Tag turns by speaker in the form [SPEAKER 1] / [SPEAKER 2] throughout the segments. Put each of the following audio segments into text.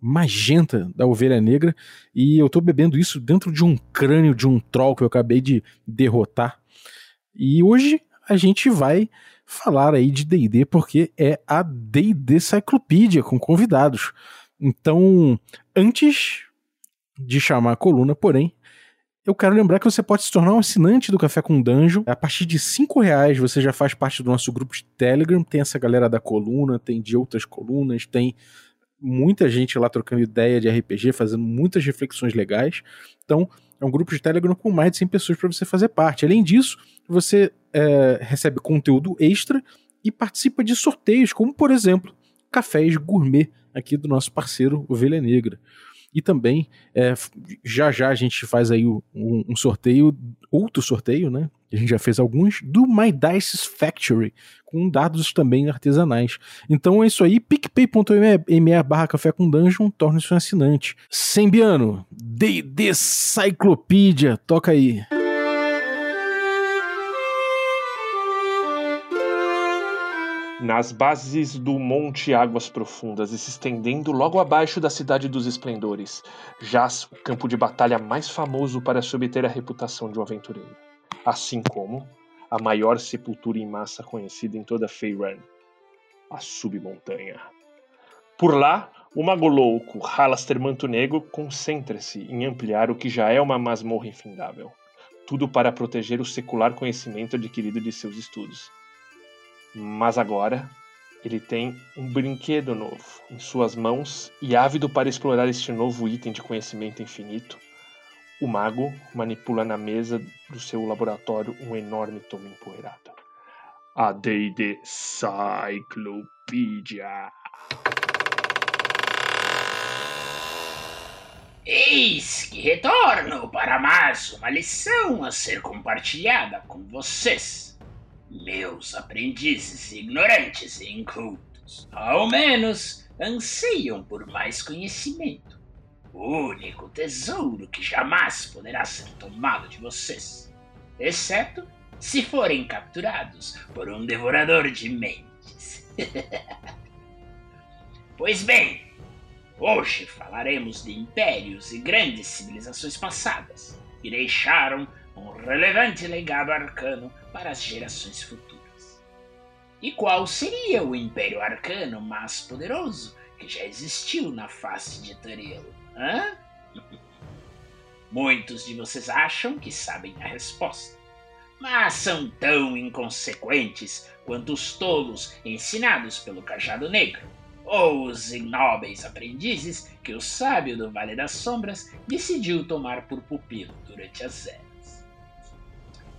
[SPEAKER 1] magenta da ovelha negra e eu tô bebendo isso dentro de um crânio de um troll que eu acabei de derrotar. E hoje a gente vai falar aí de D&D porque é a D&D Cyclopedia com convidados. Então, antes de chamar a coluna, porém, eu quero lembrar que você pode se tornar um assinante do Café com Danjo. A partir de cinco reais você já faz parte do nosso grupo de Telegram. Tem essa galera da coluna, tem de outras colunas, tem muita gente lá trocando ideia de RPG, fazendo muitas reflexões legais. Então, é um grupo de Telegram com mais de 100 pessoas para você fazer parte. Além disso, você é, recebe conteúdo extra e participa de sorteios, como por exemplo, cafés gourmet aqui do nosso parceiro Ovelha Negra. E também, é, já já a gente faz aí um, um, sorteio, outro sorteio, né? A gente já fez alguns, do My Dice Factory, com dados também artesanais. Então é isso aí, picpay.me barra café com dungeon, torne-se um assinante. Sembiano, D&D Cyclopedia, toca aí.
[SPEAKER 2] Nas bases do Monte Águas Profundas e se estendendo logo abaixo da Cidade dos Esplendores, jaz o campo de batalha mais famoso para se obter a reputação de um aventureiro, assim como a maior sepultura em massa conhecida em toda Faerun, a Submontanha. Por lá, o mago louco Halaster Manto Negro concentra-se em ampliar o que já é uma masmorra infindável, tudo para proteger o secular conhecimento adquirido de seus estudos mas agora ele tem um brinquedo novo em suas mãos e ávido para explorar este novo item de conhecimento infinito, o mago manipula na mesa do seu laboratório um enorme tomo empoeirado. A D&D Cyclopedia.
[SPEAKER 3] Eis que retorno para mais uma lição a ser compartilhada com vocês meus aprendizes ignorantes e incultos, ao menos, anseiam por mais conhecimento. O único tesouro que jamais poderá ser tomado de vocês, exceto se forem capturados por um devorador de mentes. pois bem, hoje falaremos de impérios e grandes civilizações passadas que deixaram um relevante legado arcano para as gerações futuras. E qual seria o Império Arcano mais poderoso que já existiu na face de Tarelo? Hã? Muitos de vocês acham que sabem a resposta, mas são tão inconsequentes quanto os tolos ensinados pelo Cajado Negro, ou os ignóbeis aprendizes que o sábio do Vale das Sombras decidiu tomar por pupilo durante as eras.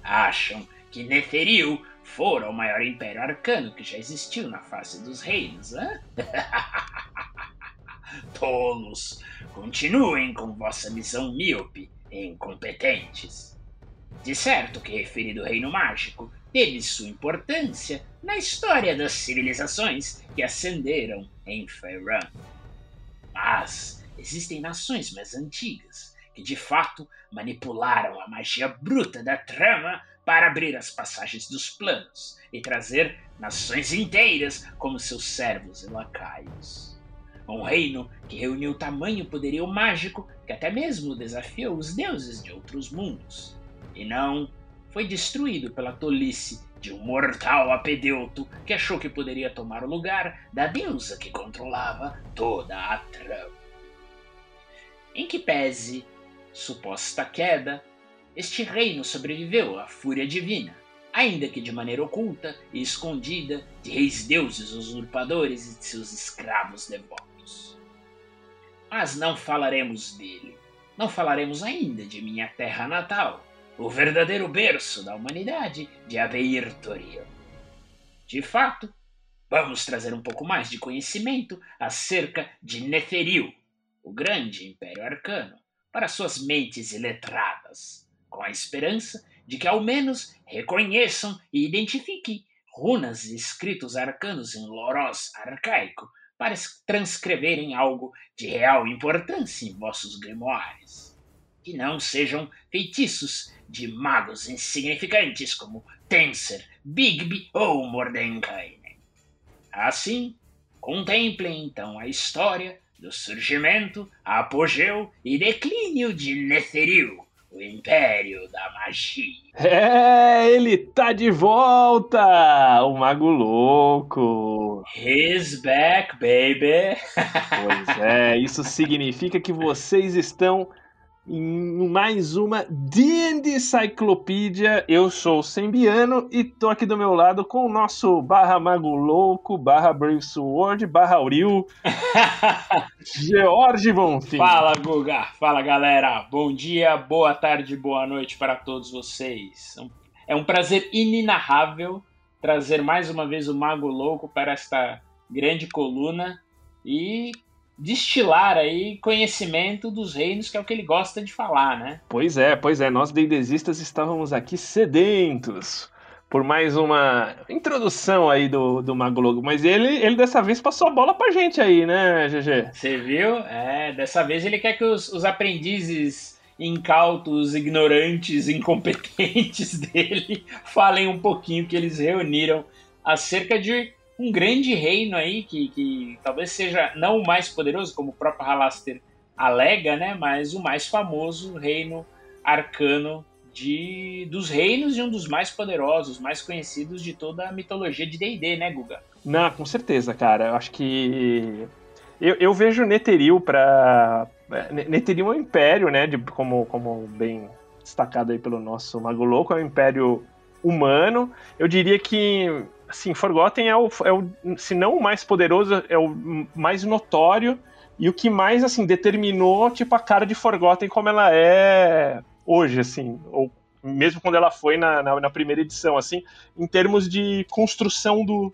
[SPEAKER 3] Acham que Neferil fora o maior império arcano que já existiu na face dos reinos, hã? Tolos, continuem com vossa visão míope e incompetentes. De certo que referido reino mágico teve sua importância na história das civilizações que ascenderam em Faerun. Mas existem nações mais antigas que de fato manipularam a magia bruta da trama para abrir as passagens dos planos e trazer nações inteiras como seus servos e lacaios. Um reino que reuniu tamanho poderio mágico que até mesmo desafiou os deuses de outros mundos. E não foi destruído pela tolice de um mortal apedeuto que achou que poderia tomar o lugar da deusa que controlava toda a trama. Em que pese suposta queda, este reino sobreviveu à fúria divina, ainda que de maneira oculta e escondida de reis deuses usurpadores e de seus escravos devotos. Mas não falaremos dele. Não falaremos ainda de minha terra natal, o verdadeiro berço da humanidade de Abeir Toril. De fato, vamos trazer um pouco mais de conhecimento acerca de Neferil, o grande império arcano, para suas mentes iletradas, com a esperança de que ao menos reconheçam e identifiquem runas e escritos arcanos em Loros arcaico para transcreverem algo de real importância em vossos grimoires. Que não sejam feitiços de magos insignificantes como Tenser, Bigby ou Mordenkainen. Assim, contemplem então a história do surgimento, apogeu e declínio de Netheril, o Império da Magia.
[SPEAKER 2] É, ele tá de volta! O Mago Louco!
[SPEAKER 3] He's back, baby!
[SPEAKER 2] pois é, isso significa que vocês estão em mais uma D&D Cyclopedia. Eu sou o Sembiano e tô aqui do meu lado com o nosso barra Mago Louco, barra Brave Sword, barra Auril, George Bonfim.
[SPEAKER 3] Fala, Guga. Fala, galera. Bom dia, boa tarde, boa noite para todos vocês. É um prazer inenarrável trazer mais uma vez o Mago Louco para esta grande coluna e destilar aí conhecimento dos reinos, que é o que ele gosta de falar, né?
[SPEAKER 2] Pois é, pois é. Nós deidesistas estávamos aqui sedentos por mais uma introdução aí do, do Mago Logo. Mas ele, ele dessa vez passou a bola pra gente aí, né, GG?
[SPEAKER 3] Você viu? É, dessa vez ele quer que os, os aprendizes incautos, ignorantes, incompetentes dele falem um pouquinho que eles reuniram acerca de um grande reino aí, que, que talvez seja não o mais poderoso, como o próprio Halaster alega, né? Mas o mais famoso reino arcano de, dos reinos e um dos mais poderosos, mais conhecidos de toda a mitologia de D&D, né, Guga?
[SPEAKER 2] Não, com certeza, cara. Eu acho que eu, eu vejo Netheril para Netheril é um império, né, de, como, como bem destacado aí pelo nosso Mago Louco, é um império humano. Eu diria que assim, Forgotten é o, é o, se não o mais poderoso, é o mais notório e o que mais, assim, determinou, tipo, a cara de Forgotten como ela é hoje, assim, ou mesmo quando ela foi na, na, na primeira edição, assim, em termos de construção do,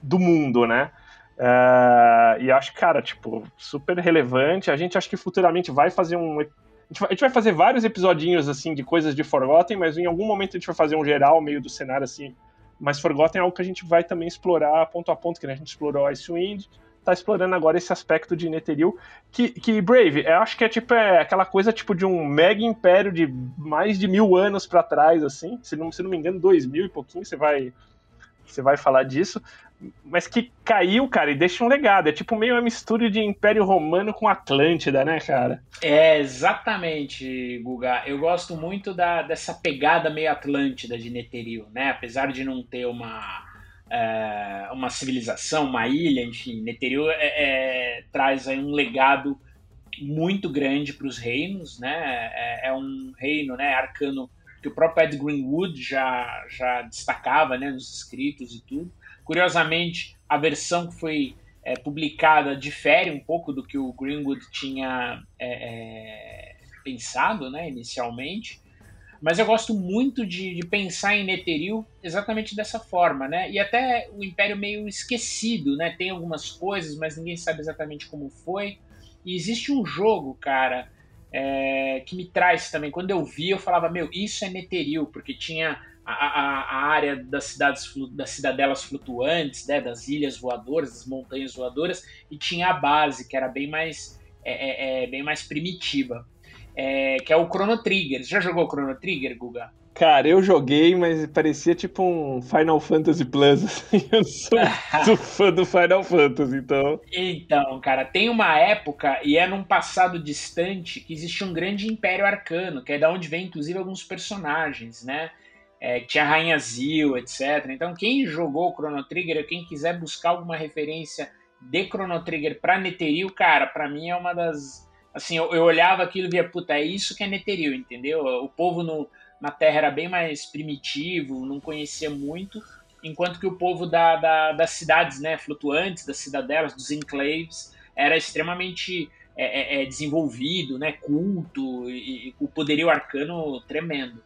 [SPEAKER 2] do mundo, né? Uh, e acho, cara, tipo, super relevante. A gente acho que futuramente vai fazer um. A gente vai, a gente vai fazer vários episodinhos, assim, de coisas de Forgotten, mas em algum momento a gente vai fazer um geral, meio do cenário, assim, mas Forgotten é algo que a gente vai também explorar ponto a ponto, que a gente explorou Icewind, tá explorando agora esse aspecto de Netheril, que, que Brave, eu acho que é tipo é aquela coisa tipo de um mega império de mais de mil anos para trás, assim, se não, se não me engano, dois mil e pouquinho, você vai você vai falar disso, mas que caiu, cara, e deixa um legado. É tipo meio uma mistura de Império Romano com Atlântida, né, cara?
[SPEAKER 3] É, exatamente, Guga. Eu gosto muito da, dessa pegada meio Atlântida de Netheril, né? Apesar de não ter uma, é, uma civilização, uma ilha, enfim, Netheril é, é, traz aí um legado muito grande para os reinos, né? É, é, um reino, né, arcano que o próprio Ed Greenwood já, já destacava, né, nos escritos e tudo. Curiosamente, a versão que foi é, publicada difere um pouco do que o Greenwood tinha é, é, pensado né, inicialmente. Mas eu gosto muito de, de, pensar em Netheril exatamente dessa forma, né? E até o Império meio esquecido, né? Tem algumas coisas, mas ninguém sabe exatamente como foi. E existe um jogo, cara, é, que me traz também. Quando eu vi, eu falava, meu, isso é Netheril, porque tinha a, a, área das cidades das cidadelas flutuantes, né, das ilhas voadoras, das montanhas voadoras, e tinha a base que era bem mais é, é, é bem mais primitiva, é, que é o Chrono Trigger. Você já jogou Chrono Trigger, Guga?
[SPEAKER 2] Cara, eu joguei, mas parecia tipo um Final Fantasy Plus. Assim. Eu sou, sou fã do Final Fantasy, então.
[SPEAKER 3] Então, cara, tem uma época, e é num passado distante, que existe um grande império arcano, que é da onde vem, inclusive, alguns personagens, né? É, tinha Rainha Zil, etc. Então, quem jogou Chrono Trigger, quem quiser buscar alguma referência de Chrono Trigger pra Netheril, cara, para mim é uma das. Assim, eu, eu, olhava aquilo e via, puta, é isso que é Netheril, entendeu? O povo no, na Terra era bem mais primitivo, não conhecia muito, enquanto que o povo da, da, das cidades né, flutuantes, das cidadelas, dos enclaves, era extremamente é, é, é desenvolvido, né, culto e, e o poderio arcano tremendo.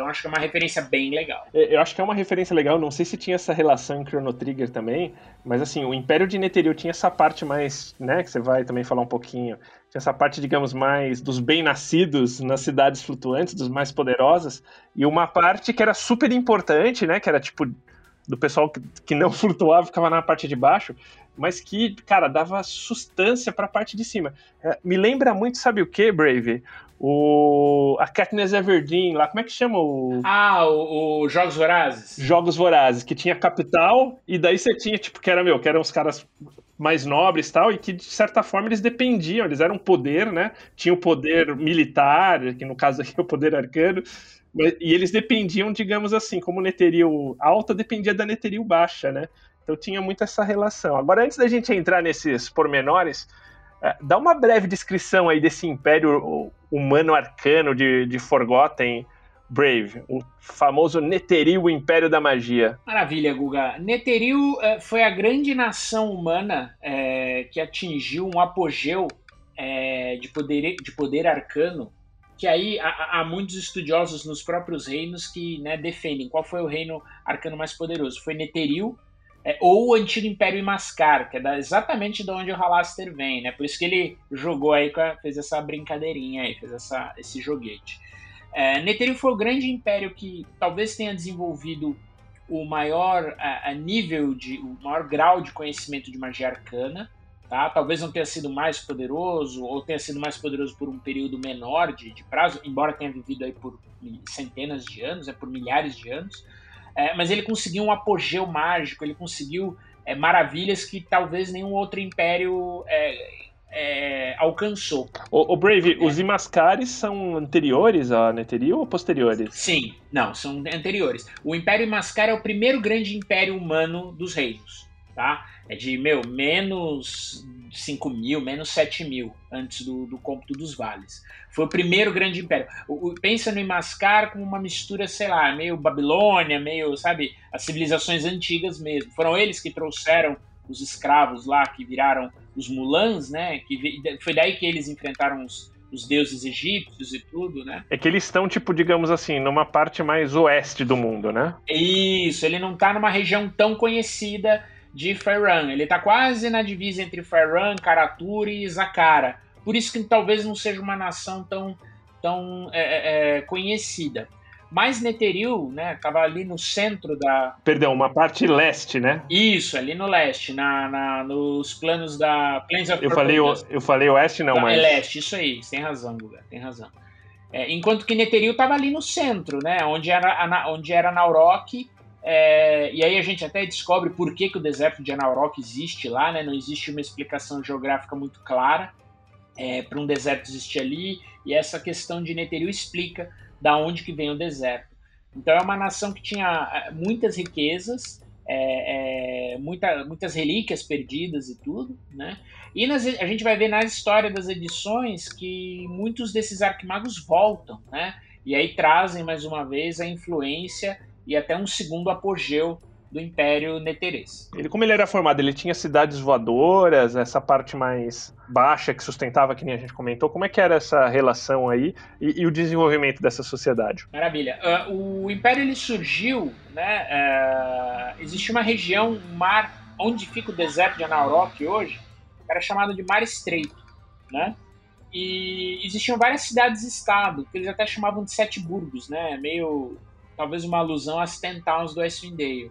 [SPEAKER 3] Então acho que é uma referência bem legal.
[SPEAKER 2] É, eu acho que é uma referência legal, não sei se tinha essa relação em Chrono Trigger também, mas assim, o Império de Netheril tinha essa parte mais, né, que você vai também falar um pouquinho, tinha essa parte, digamos, mais dos bem-nascidos nas cidades flutuantes, dos mais poderosos, e uma parte que era super importante, né, que era tipo do pessoal que, não flutuava, ficava na parte de baixo, mas que, cara, dava sustância para a parte de cima. É, me lembra muito, sabe o que, Brave? O, a Katniss Everdeen, lá, como é que chama o...
[SPEAKER 3] Ah, o, o, Jogos Vorazes.
[SPEAKER 2] Jogos Vorazes, que tinha capital, e daí você tinha, tipo, que era, meu, que eram os caras mais nobres e tal, e que, de certa forma, eles dependiam, eles eram poder, né? Tinha o poder militar, que no caso aqui é o poder arcano, e eles dependiam, digamos assim, como Neteril alta dependia da Neteril baixa, né? Então tinha muito essa relação. Agora, antes da gente entrar nesses pormenores, dá uma breve descrição aí desse império humano arcano de, de Forgotten Brave, o famoso Netheril, o Império da Magia.
[SPEAKER 3] Maravilha, Guga. Netheril é, foi a grande nação humana é, que atingiu um apogeu é, de, poder, de poder arcano, que aí há, há, muitos estudiosos nos próprios reinos que né, defendem qual foi o reino arcano mais poderoso. Foi Netheril, é, ou o antigo Império Imascar, que é da, exatamente de onde o Halaster vem, né? Por isso que ele jogou aí, fez essa brincadeirinha aí, fez essa, esse joguete. É, foi o grande império que talvez tenha desenvolvido o maior a, a nível de, o maior grau de conhecimento de magia arcana, tá? Talvez não tenha sido mais poderoso ou tenha sido mais poderoso por um período menor de, de prazo, embora tenha vivido aí por centenas de anos, é por milhares de anos. É, mas ele conseguiu um apogeu mágico, ele conseguiu é, maravilhas que talvez nenhum outro império é, é alcançou.
[SPEAKER 2] O, o Brave, os Imascares são anteriores a Netheril ou posteriores?
[SPEAKER 3] Sim, não, são anteriores. O Império Imascar é o primeiro grande império humano dos reinos, tá? É de, meu, menos 5 mil, menos 7 mil antes do, do cômputo dos vales. Foi o primeiro grande império. O, o, pensa no Imascar como uma mistura, sei lá, meio Babilônia, meio, sabe, as civilizações antigas mesmo. Foram eles que trouxeram os escravos lá, que viraram os Mulans, né? Que foi daí que eles enfrentaram os, os deuses egípcios e tudo, né?
[SPEAKER 2] É que eles estão, tipo, digamos assim, numa parte mais oeste do mundo, né?
[SPEAKER 3] Isso, ele não está numa região tão conhecida de Faerun. Ele está quase na divisa entre Faerun, Karaturi e Zakara. Por isso que talvez não seja uma nação tão, tão é, é, é conhecida. Mas Netheril, né, estava ali no centro da...
[SPEAKER 2] Perdão, uma parte leste, né?
[SPEAKER 3] Isso, ali no leste, na, na nos planos da... Plains of
[SPEAKER 2] eu, falei, eu falei oeste, não,
[SPEAKER 3] tá,
[SPEAKER 2] mas...
[SPEAKER 3] É leste, isso aí, tem razão, Guga, tem razão. É, enquanto que Netheril estava ali no centro, né, onde era, onde era Naurok é, e aí a gente até descobre por que, que o deserto de Anaurok existe lá, né? Não existe uma explicação geográfica muito clara é, para um deserto existir ali, e essa questão de Netheril explica da onde que vem o deserto. Então é uma nação que tinha é, muitas riquezas, é, é, muita, muitas relíquias perdidas e tudo, né? E nas, a gente vai ver na história das edições que muitos desses arquimagos voltam, né? E aí trazem mais uma vez a influência e até um segundo apogeu do Império Neterês.
[SPEAKER 2] Ele, como ele era formado, ele tinha cidades voadoras, essa parte mais baixa que sustentava, que nem a gente comentou. Como é que era essa relação aí e, e o desenvolvimento dessa sociedade?
[SPEAKER 3] Maravilha. Uh, o Império ele surgiu, né? Uh, existe uma região, um mar, onde fica o deserto de Anaurok hoje, era chamado de Mar Estreito, né? E existiam várias cidades-estado, que eles até chamavam de sete burgos, né? Meio talvez uma alusão às Ten Towns do Icewind.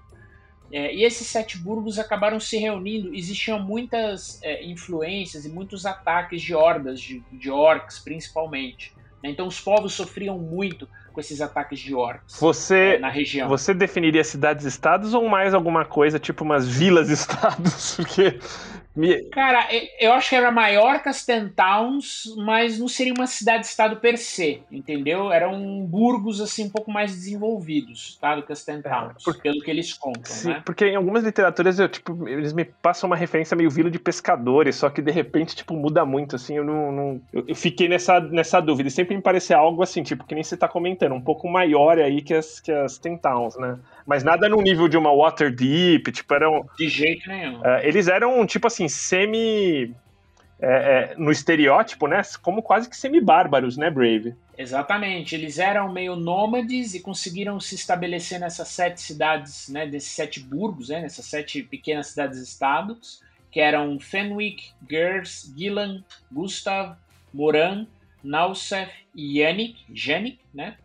[SPEAKER 3] É, e esses sete burgos acabaram se reunindo. Existiam muitas é, influências e muitos ataques de hordas, de, de orcs principalmente. Né? Então os povos sofriam muito com esses ataques de orcs
[SPEAKER 2] você,
[SPEAKER 3] é, na região.
[SPEAKER 2] Você definiria cidades-estados ou mais alguma coisa, tipo umas vilas-estados? Porque
[SPEAKER 3] Cara, eu acho que era maior que as Ten Towns, mas não seria uma cidade-estado per se, entendeu? Eram burgos, assim, um pouco mais desenvolvidos, tá? Do que as Ten Towns, porque, pelo que eles contam, sim, né?
[SPEAKER 2] Porque em algumas literaturas, eu, tipo, eles me passam uma referência meio vila de pescadores, só que de repente, tipo, muda muito, assim, eu não... não eu fiquei nessa, nessa dúvida, e sempre me parecia algo assim, tipo, que nem você tá comentando, um pouco maior aí que as, que as Ten Towns, né? Mas nada no nível de uma Waterdeep, tipo, eram...
[SPEAKER 3] De jeito nenhum.
[SPEAKER 2] Uh, eles eram, tipo assim, semi é, é, no estereótipo, né? Como quase que semi-bárbaros, né, Brave?
[SPEAKER 3] Exatamente. Eles eram meio nômades e conseguiram se estabelecer nessas sete cidades, né? Desses sete burgos, né? Nessas sete pequenas cidades-estados, que eram Fenwick, Gers, Gillan, Gustav, Moran, Nausef e Yannick, Janik, né?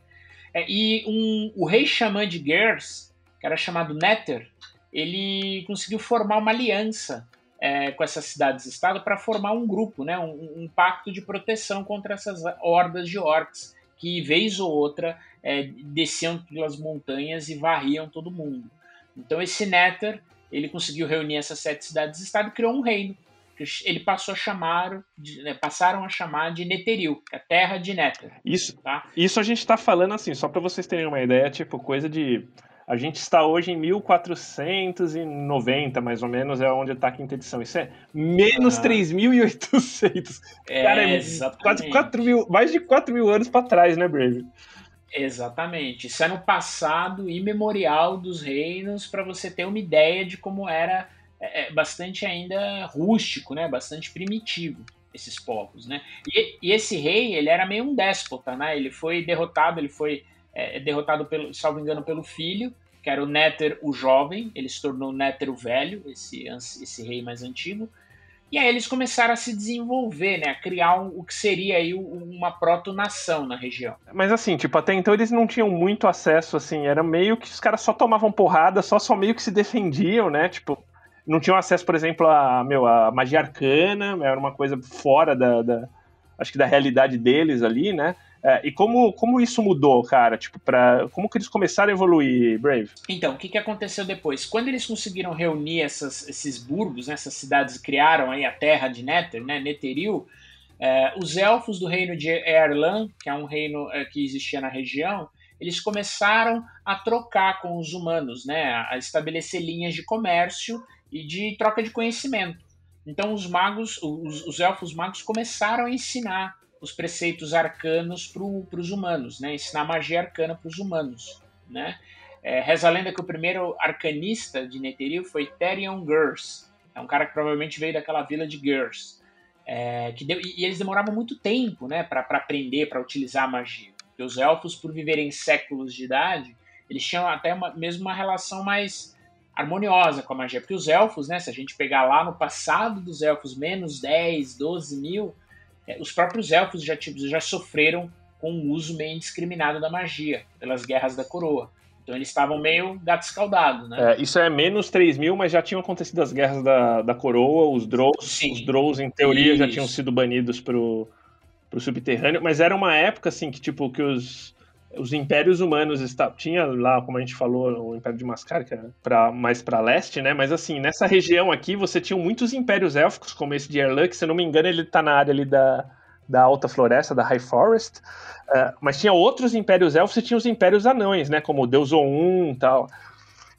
[SPEAKER 3] É, e um, o rei xamã de Gers, que era chamado Netter, ele conseguiu formar uma aliança é, com essas cidades-estado para formar um grupo, né, um, um, pacto de proteção contra essas hordas de orcs que, vez ou outra, é, desciam pelas montanhas e varriam todo mundo. Então esse Nether, ele conseguiu reunir essas sete cidades-estado e criou um reino. Ele passou a chamar, né, passaram a chamar de Netheril, é a terra de Nether.
[SPEAKER 2] Isso, tá? isso a gente está falando assim, só para vocês terem uma ideia, tipo coisa de a gente está hoje em 1490, mais ou menos, é onde está a quinta edição. Isso é menos ah. 3.800. É, Cara, é quase 4 mil, mais de 4 mil anos para trás, né, Brave?
[SPEAKER 3] Exatamente. Isso é no passado imemorial dos reinos, para você ter uma ideia de como era é, é, bastante ainda rústico, né? Bastante primitivo esses povos, né? E, e, esse rei, ele era meio um déspota, né? Ele foi derrotado, ele foi é, derrotado, pelo, salvo engano, pelo filho, que era o Néter o jovem, ele se tornou Néter o velho, esse, esse rei mais antigo. E aí eles começaram a se desenvolver, né, a criar um, o que seria aí uma proto-nação na região.
[SPEAKER 2] Mas assim, tipo, até então eles não tinham muito acesso, assim, era meio que os caras só tomavam porrada, só, só meio que se defendiam, né, tipo, não tinham acesso, por exemplo, a, meu, a magia arcana, era uma coisa fora da, da acho que da realidade deles ali, né, é, e como, como isso mudou, cara? Tipo, pra, como que eles começaram a evoluir, Brave?
[SPEAKER 3] Então, o que, que aconteceu depois? Quando eles conseguiram reunir essas, esses burgos, né, essas cidades criaram aí a terra de Nether, né, Netheril, é, os elfos do reino de Erlan, que é um reino é, que existia na região, eles começaram a trocar com os humanos, né, a estabelecer linhas de comércio e de troca de conhecimento. Então os magos, os, os elfos magos começaram a ensinar os preceitos arcanos para os humanos, né? ensinar magia arcana para os humanos. Né? É, reza a lenda que o primeiro arcanista de Netheril foi Therion Gers, é um cara que provavelmente veio daquela vila de Gers. É, que deu, e, eles demoravam muito tempo né, para aprender, para utilizar a magia. Porque os elfos, por viverem séculos de idade, eles tinham até uma, mesmo uma relação mais harmoniosa com a magia. Porque os elfos, né, se a gente pegar lá no passado dos elfos, menos 10, 12 mil, é, os próprios elfos já, já sofreram com o uso meio indiscriminado da magia pelas guerras da coroa. Então eles estavam meio gato escaldado, né?
[SPEAKER 2] É, isso é menos 3 mil, mas já tinham acontecido as guerras da, da coroa, os Drows, Sim. os Drows em teoria isso. já tinham sido banidos pro, pro subterrâneo, mas era uma época assim que tipo que os os impérios humanos estavam. Tinha lá, como a gente falou, o Império de Mascarca para mais para leste, né? Mas assim, nessa região aqui você tinha muitos impérios élficos, como esse de Erlan, que se não me engano ele tá na área ali da, da Alta Floresta, da High Forest. Uh, mas tinha outros impérios élficos e tinha os impérios anões, né? Como o Deus Oum e tal.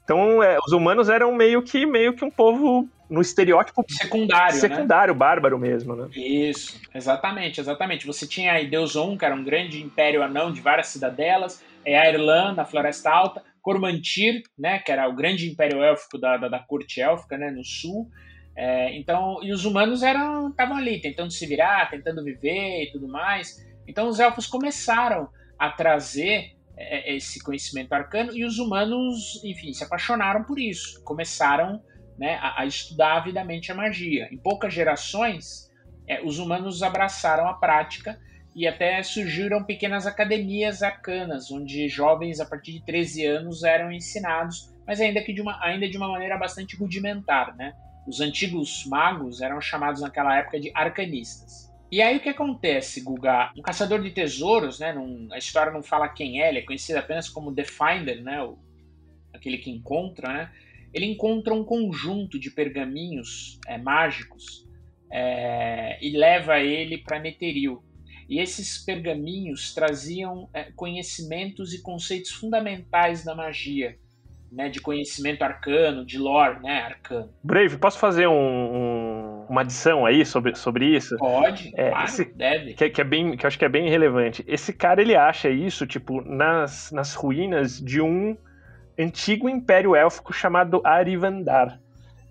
[SPEAKER 2] Então, é, os humanos eram meio que meio que um povo no estereótipo
[SPEAKER 3] secundário,
[SPEAKER 2] secundário, né? bárbaro mesmo, né?
[SPEAKER 3] Isso, exatamente, exatamente. Você tinha aí Deus On, que era um grande império anão de várias cidadelas, é a Irlanda, a Floresta Alta, Cormantir, né, que era o grande império élfico da, da, da corte élfica, né, no sul. É, então, e os humanos eram estavam ali tentando se virar, tentando viver e tudo mais. Então, os elfos começaram a trazer esse conhecimento arcano e os humanos, enfim, se apaixonaram por isso, começaram né, a, a, estudar avidamente a magia. Em poucas gerações, é, os humanos abraçaram a prática e até surgiram pequenas academias arcanas, onde jovens a partir de 13 anos eram ensinados, mas ainda que de uma, ainda de uma maneira bastante rudimentar. Né? Os antigos magos eram chamados naquela época de arcanistas. E aí o que acontece, Guga? Um caçador de tesouros, né? Num, a história não fala quem é, ele é conhecido apenas como The Finder, né? O, aquele que encontra, né? ele encontra um conjunto de pergaminhos é, mágicos é, e leva ele para Netheril. E esses pergaminhos traziam é, conhecimentos e conceitos fundamentais da magia, né, de conhecimento arcano, de lore, né, arcano.
[SPEAKER 2] Brave, posso fazer um, um, uma adição aí sobre, sobre isso?
[SPEAKER 3] Pode, é, claro, esse, deve.
[SPEAKER 2] Que, que, é bem, que eu acho que é bem relevante. Esse cara, ele acha isso, tipo, nas, nas ruínas de um antigo império élfico chamado Arivandar.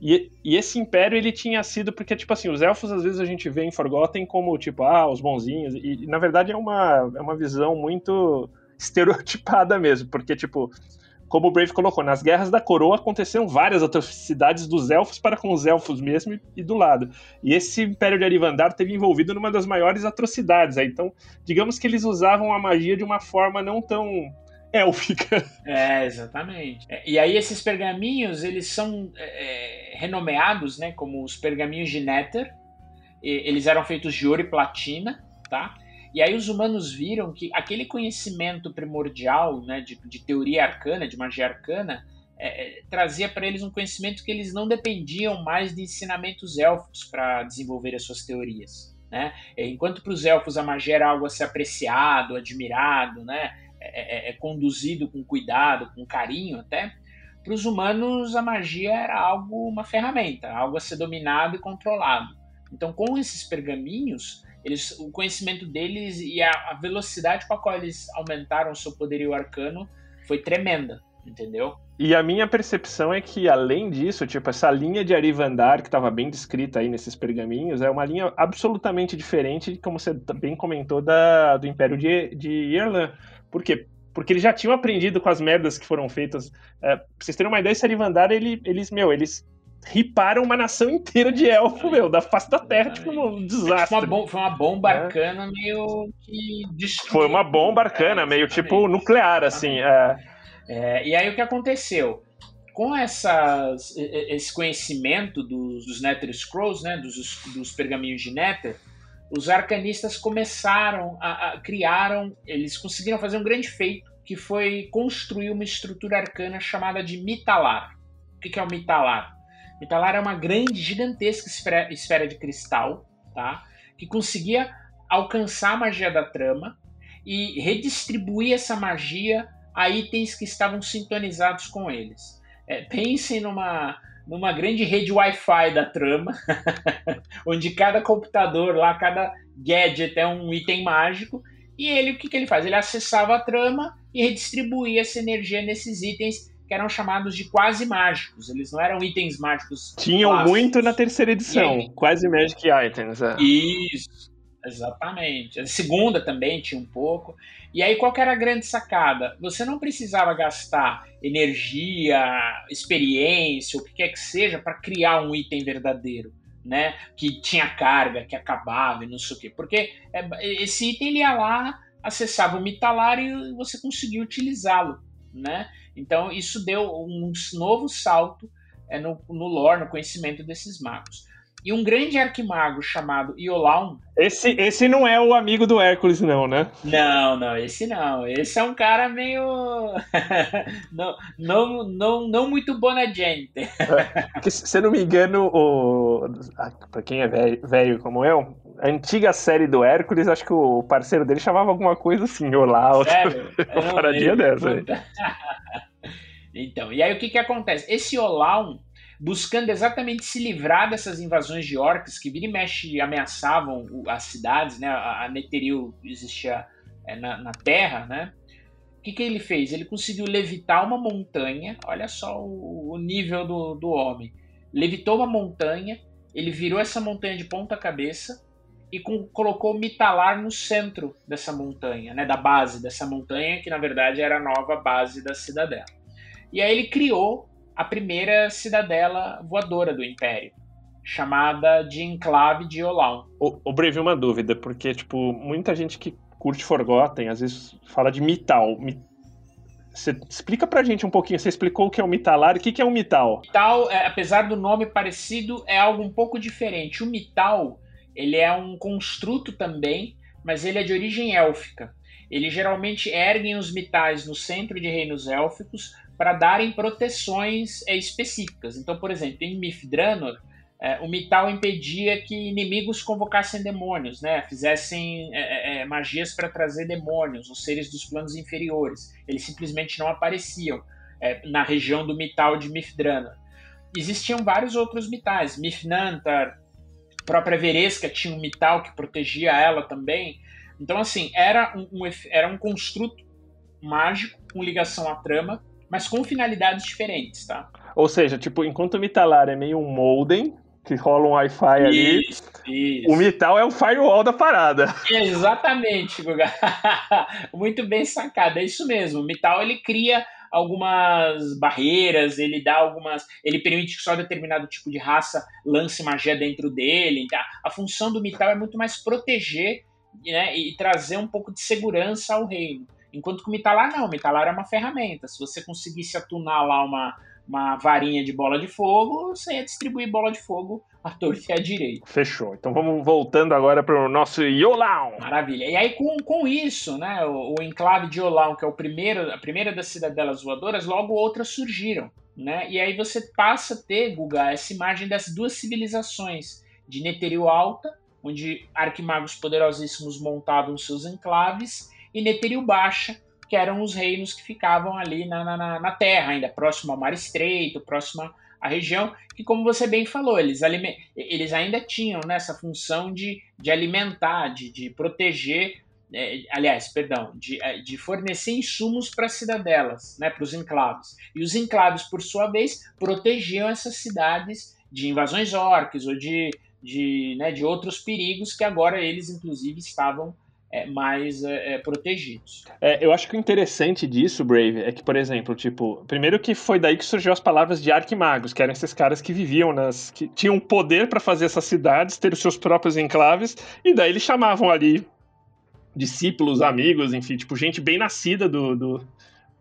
[SPEAKER 2] E, e, esse império ele tinha sido porque tipo assim os elfos às vezes a gente vê em Forgotten como tipo ah os bonzinhos e, e na verdade é uma é uma visão muito estereotipada mesmo porque tipo como o Brave colocou, nas guerras da coroa aconteceram várias atrocidades dos elfos para com os elfos mesmo e, do lado. E esse Império de Arivandar teve envolvido numa das maiores atrocidades. Aí. Então, digamos que eles usavam a magia de uma forma não tão élfica.
[SPEAKER 3] É, exatamente. É, e aí esses pergaminhos, eles são é, é renomeados né, como os pergaminhos de Nether. eles eram feitos de ouro e platina, tá? E aí os humanos viram que aquele conhecimento primordial né, de, de teoria arcana, de magia arcana, é, é trazia para eles um conhecimento que eles não dependiam mais de ensinamentos élficos para desenvolver as suas teorias. Né? É, enquanto para os elfos a magia era algo a ser apreciado, admirado, né? É, é, é conduzido com cuidado, com carinho até, para os humanos a magia era algo, uma ferramenta, algo a ser dominado e controlado. Então, com esses pergaminhos, eles, o conhecimento deles e a, a velocidade com a qual eles aumentaram o seu poderio arcano foi tremenda, entendeu?
[SPEAKER 2] E a minha percepção é que, além disso, tipo, essa linha de Arivandar, que estava bem descrita aí nesses pergaminhos, é uma linha absolutamente diferente, como você bem comentou, da, do Império de, de Irlan. Por quê? Porque eles já tinham aprendido com as merdas que foram feitas. É, pra vocês terem uma ideia, esse Arivandar, ele, eles, meu, eles riparam uma nação inteira de elfo, meu, da face da terra, tipo, um desastre.
[SPEAKER 3] Foi uma, foi uma bomba é. arcana meio que
[SPEAKER 2] destruiu. Foi uma bomba arcana, é, meio tipo nuclear, assim. É.
[SPEAKER 3] é. e aí o que aconteceu? Com essas, esse conhecimento dos, dos Nether Scrolls, né, dos, dos pergaminhos de Nether, os arcanistas começaram a, a criaram, eles conseguiram fazer um grande feito, que foi construir uma estrutura arcana chamada de Mitalar. O que é o Mitalar? Mitalar é uma grande, gigantesca esfera, de cristal, tá? Que conseguia alcançar a magia da trama e redistribuir essa magia a itens que estavam sintonizados com eles. É, pensem numa, numa grande rede Wi-Fi da trama, onde cada computador lá, cada gadget é um item mágico, e ele o que, que ele faz? Ele acessava a trama e redistribuía essa energia nesses itens que eram chamados de quase mágicos. Eles não eram itens mágicos.
[SPEAKER 2] Tinham clássicos. muito na terceira edição, aí, quase magic items. É.
[SPEAKER 3] Isso, exatamente. A segunda também tinha um pouco. E aí qual era a grande sacada? Você não precisava gastar energia, experiência, o que quer que seja, para criar um item verdadeiro. Né, que tinha carga, que acabava e não sei o quê. Porque é, esse item ele ia lá, acessava o mitalar e você conseguia utilizá-lo. Né? Então, isso deu um novo salto é, no, no lore, no conhecimento desses magos. E um grande arquimago chamado Iolaun.
[SPEAKER 2] Esse, esse não é o amigo do Hércules, não, né?
[SPEAKER 3] Não, não, esse não. Esse é um cara meio. não, não, não, não muito bona gente.
[SPEAKER 2] Porque, se eu não me engano, o... pra quem é velho como eu, antiga série do Hércules, acho que o parceiro dele chamava alguma coisa assim, Olau.
[SPEAKER 3] Sério?
[SPEAKER 2] Uma paradinha dessa.
[SPEAKER 3] então, e aí o que que acontece? Esse Olau buscando exatamente se livrar dessas invasões de orcs que vira e mexe ameaçavam as cidades, né? A Netheril existia é, na, na, Terra, né? O que, que ele fez? Ele conseguiu levitar uma montanha, olha só o, o nível do, do homem. Levitou uma montanha, ele virou essa montanha de ponta cabeça e com, colocou Mitalar no centro dessa montanha, né, da base dessa montanha, que na verdade era a nova base da cidadela. E aí ele criou a primeira cidadela voadora do Império, chamada de Enclave de Olaun.
[SPEAKER 2] O, o Breve, uma dúvida, porque, tipo, muita gente que curte Forgotten, às vezes fala de Mital. Você explica pra gente um pouquinho, você explicou o que é o Mitalar, o que, que é um Mital?
[SPEAKER 3] Mital, é, apesar do nome parecido, é algo um pouco diferente. O Mital, ele é um construto também, mas ele é de origem élfica. Eles geralmente erguem os mitais no centro de reinos élficos para darem proteções é, específicas. Então, por exemplo, em Mithranor, é, o Mital impedia que inimigos convocassem demônios, né? fizessem é, magias para trazer demônios, os seres dos planos inferiores. Eles simplesmente não apareciam na região do Mital de Mithranor. Existiam vários outros mitais, Mithnantar, a própria Veresca tinha um Mital que protegia ela também. Então, assim, era um, um era um construto mágico com ligação à trama mas com finalidades diferentes, tá?
[SPEAKER 2] Ou seja, tipo, enquanto o Mitalar é meio um modem, que rola um Wi-Fi ali. Isso. O Mital é o firewall da parada.
[SPEAKER 3] Exatamente, Guga. Muito bem sacado, é isso mesmo. O Mital ele cria algumas barreiras, ele dá algumas. ele permite que só determinado tipo de raça lance magia dentro dele. Então, a função do Mital é muito mais proteger né, e trazer um pouco de segurança ao reino. Enquanto que o Mitalar não, o Mitalar é uma ferramenta. Se você conseguisse atunar lá uma, uma varinha de bola de fogo, você ia distribuir bola de fogo à torta e à direita.
[SPEAKER 2] Fechou. Então vamos voltando agora para o nosso Yolau.
[SPEAKER 3] Maravilha. E aí com, com isso, né, o, o enclave de Yolau, que é o primeiro, a primeira das cidadelas voadoras, logo outras surgiram. Né? E aí você passa a ter, Guga, essa imagem das duas civilizações, de Netheril Alta, onde arquimagos poderosíssimos montavam seus enclaves, e Netheril Baixa, que eram os reinos que ficavam ali na, na, na terra, ainda próximo ao Mar Estreito, próximo à região, que, como você bem falou, eles, eles ainda tinham né, função de, de alimentar, de, de proteger, é, aliás, perdão, de, é, de fornecer insumos para as cidadelas, né, para os enclaves. E os enclaves, por sua vez, protegiam essas cidades de invasões orques ou de, de, né, de outros perigos que agora eles, inclusive, estavam é, mais é, é, protegidos.
[SPEAKER 2] É, eu acho que o interessante disso, Brave, é que, por exemplo, tipo, primeiro que foi daí que surgiu as palavras de arquimagos, que eram esses caras que viviam nas. que tinham poder para fazer essas cidades, ter os seus próprios enclaves, e daí eles chamavam ali discípulos, amigos, enfim, tipo, gente bem nascida do, do,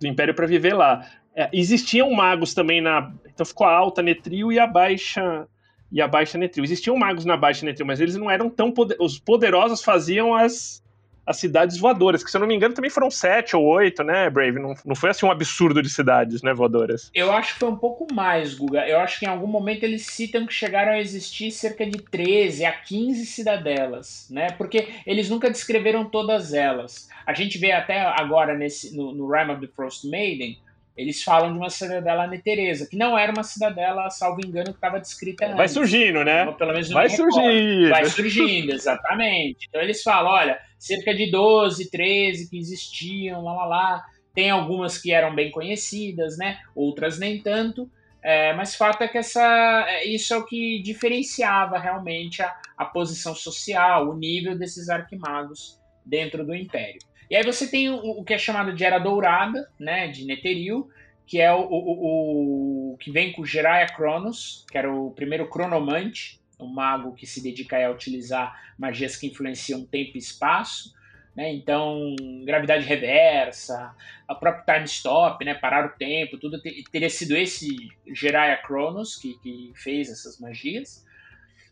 [SPEAKER 2] do Império para viver lá. É, existiam magos também na. Então ficou a alta Netril e a baixa e a baixa Netril. Existiam magos na baixa Netril, mas eles não eram tão poder... os poderosos faziam as as cidades voadoras, que se eu não me engano também foram sete ou oito, né, Brave? Não, não foi assim um absurdo de cidades, né, voadoras?
[SPEAKER 3] Eu acho que foi um pouco mais, Guga. Eu acho que em algum momento eles citam que chegaram a existir cerca de 13 a 15 cidadelas, né? Porque eles nunca descreveram todas elas. A gente vê até agora nesse, no, no Rime of the Frost Maiden, eles falam de uma cidadela neteresa, que não era uma cidadela, salvo engano, que estava descrita antes.
[SPEAKER 2] Vai surgindo, né?
[SPEAKER 3] pelo menos
[SPEAKER 2] Vai surgindo.
[SPEAKER 3] Vai surgindo, exatamente. Então eles falam, olha, cerca de 12, 13 que existiam, lá, lá, lá. Tem algumas que eram bem conhecidas, né? Outras nem tanto. É, mas fato é que essa, é, isso é o que diferenciava realmente a, a posição social, o nível desses arquimagos dentro do Império. E aí você tem o, o que é chamado de Era Dourada, né, de Netheril, que é o, o, o, que vem com Jiraiya Cronos, que era o primeiro cronomante, um mago que se dedica a utilizar magias que influenciam tempo e espaço. Né? Então, gravidade reversa, a próprio time stop, né? parar o tempo, tudo teria sido esse Jiraiya Cronos que, que fez essas magias.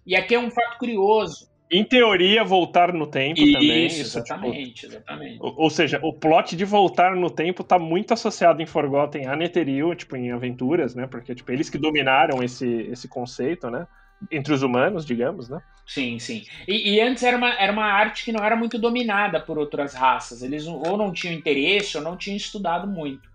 [SPEAKER 3] E aqui é um fato curioso.
[SPEAKER 2] Em teoria, voltar no tempo
[SPEAKER 3] isso,
[SPEAKER 2] também.
[SPEAKER 3] Isso, exatamente, tipo, exatamente.
[SPEAKER 2] Ou, ou, seja, o plot de voltar no tempo está muito associado em Forgotten a Netheril, tipo, em aventuras, né? Porque, tipo, eles que dominaram esse, esse conceito, né? Entre os humanos, digamos, né?
[SPEAKER 3] Sim, sim. E, e, antes era uma, era uma arte que não era muito dominada por outras raças. Eles ou não tinham interesse ou não tinham estudado muito.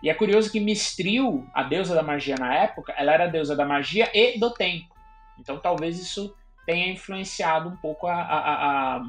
[SPEAKER 3] E é curioso que Mistril, a deusa da magia na época, ela era a deusa da magia e do tempo. Então talvez isso tenha influenciado um pouco a, a, a,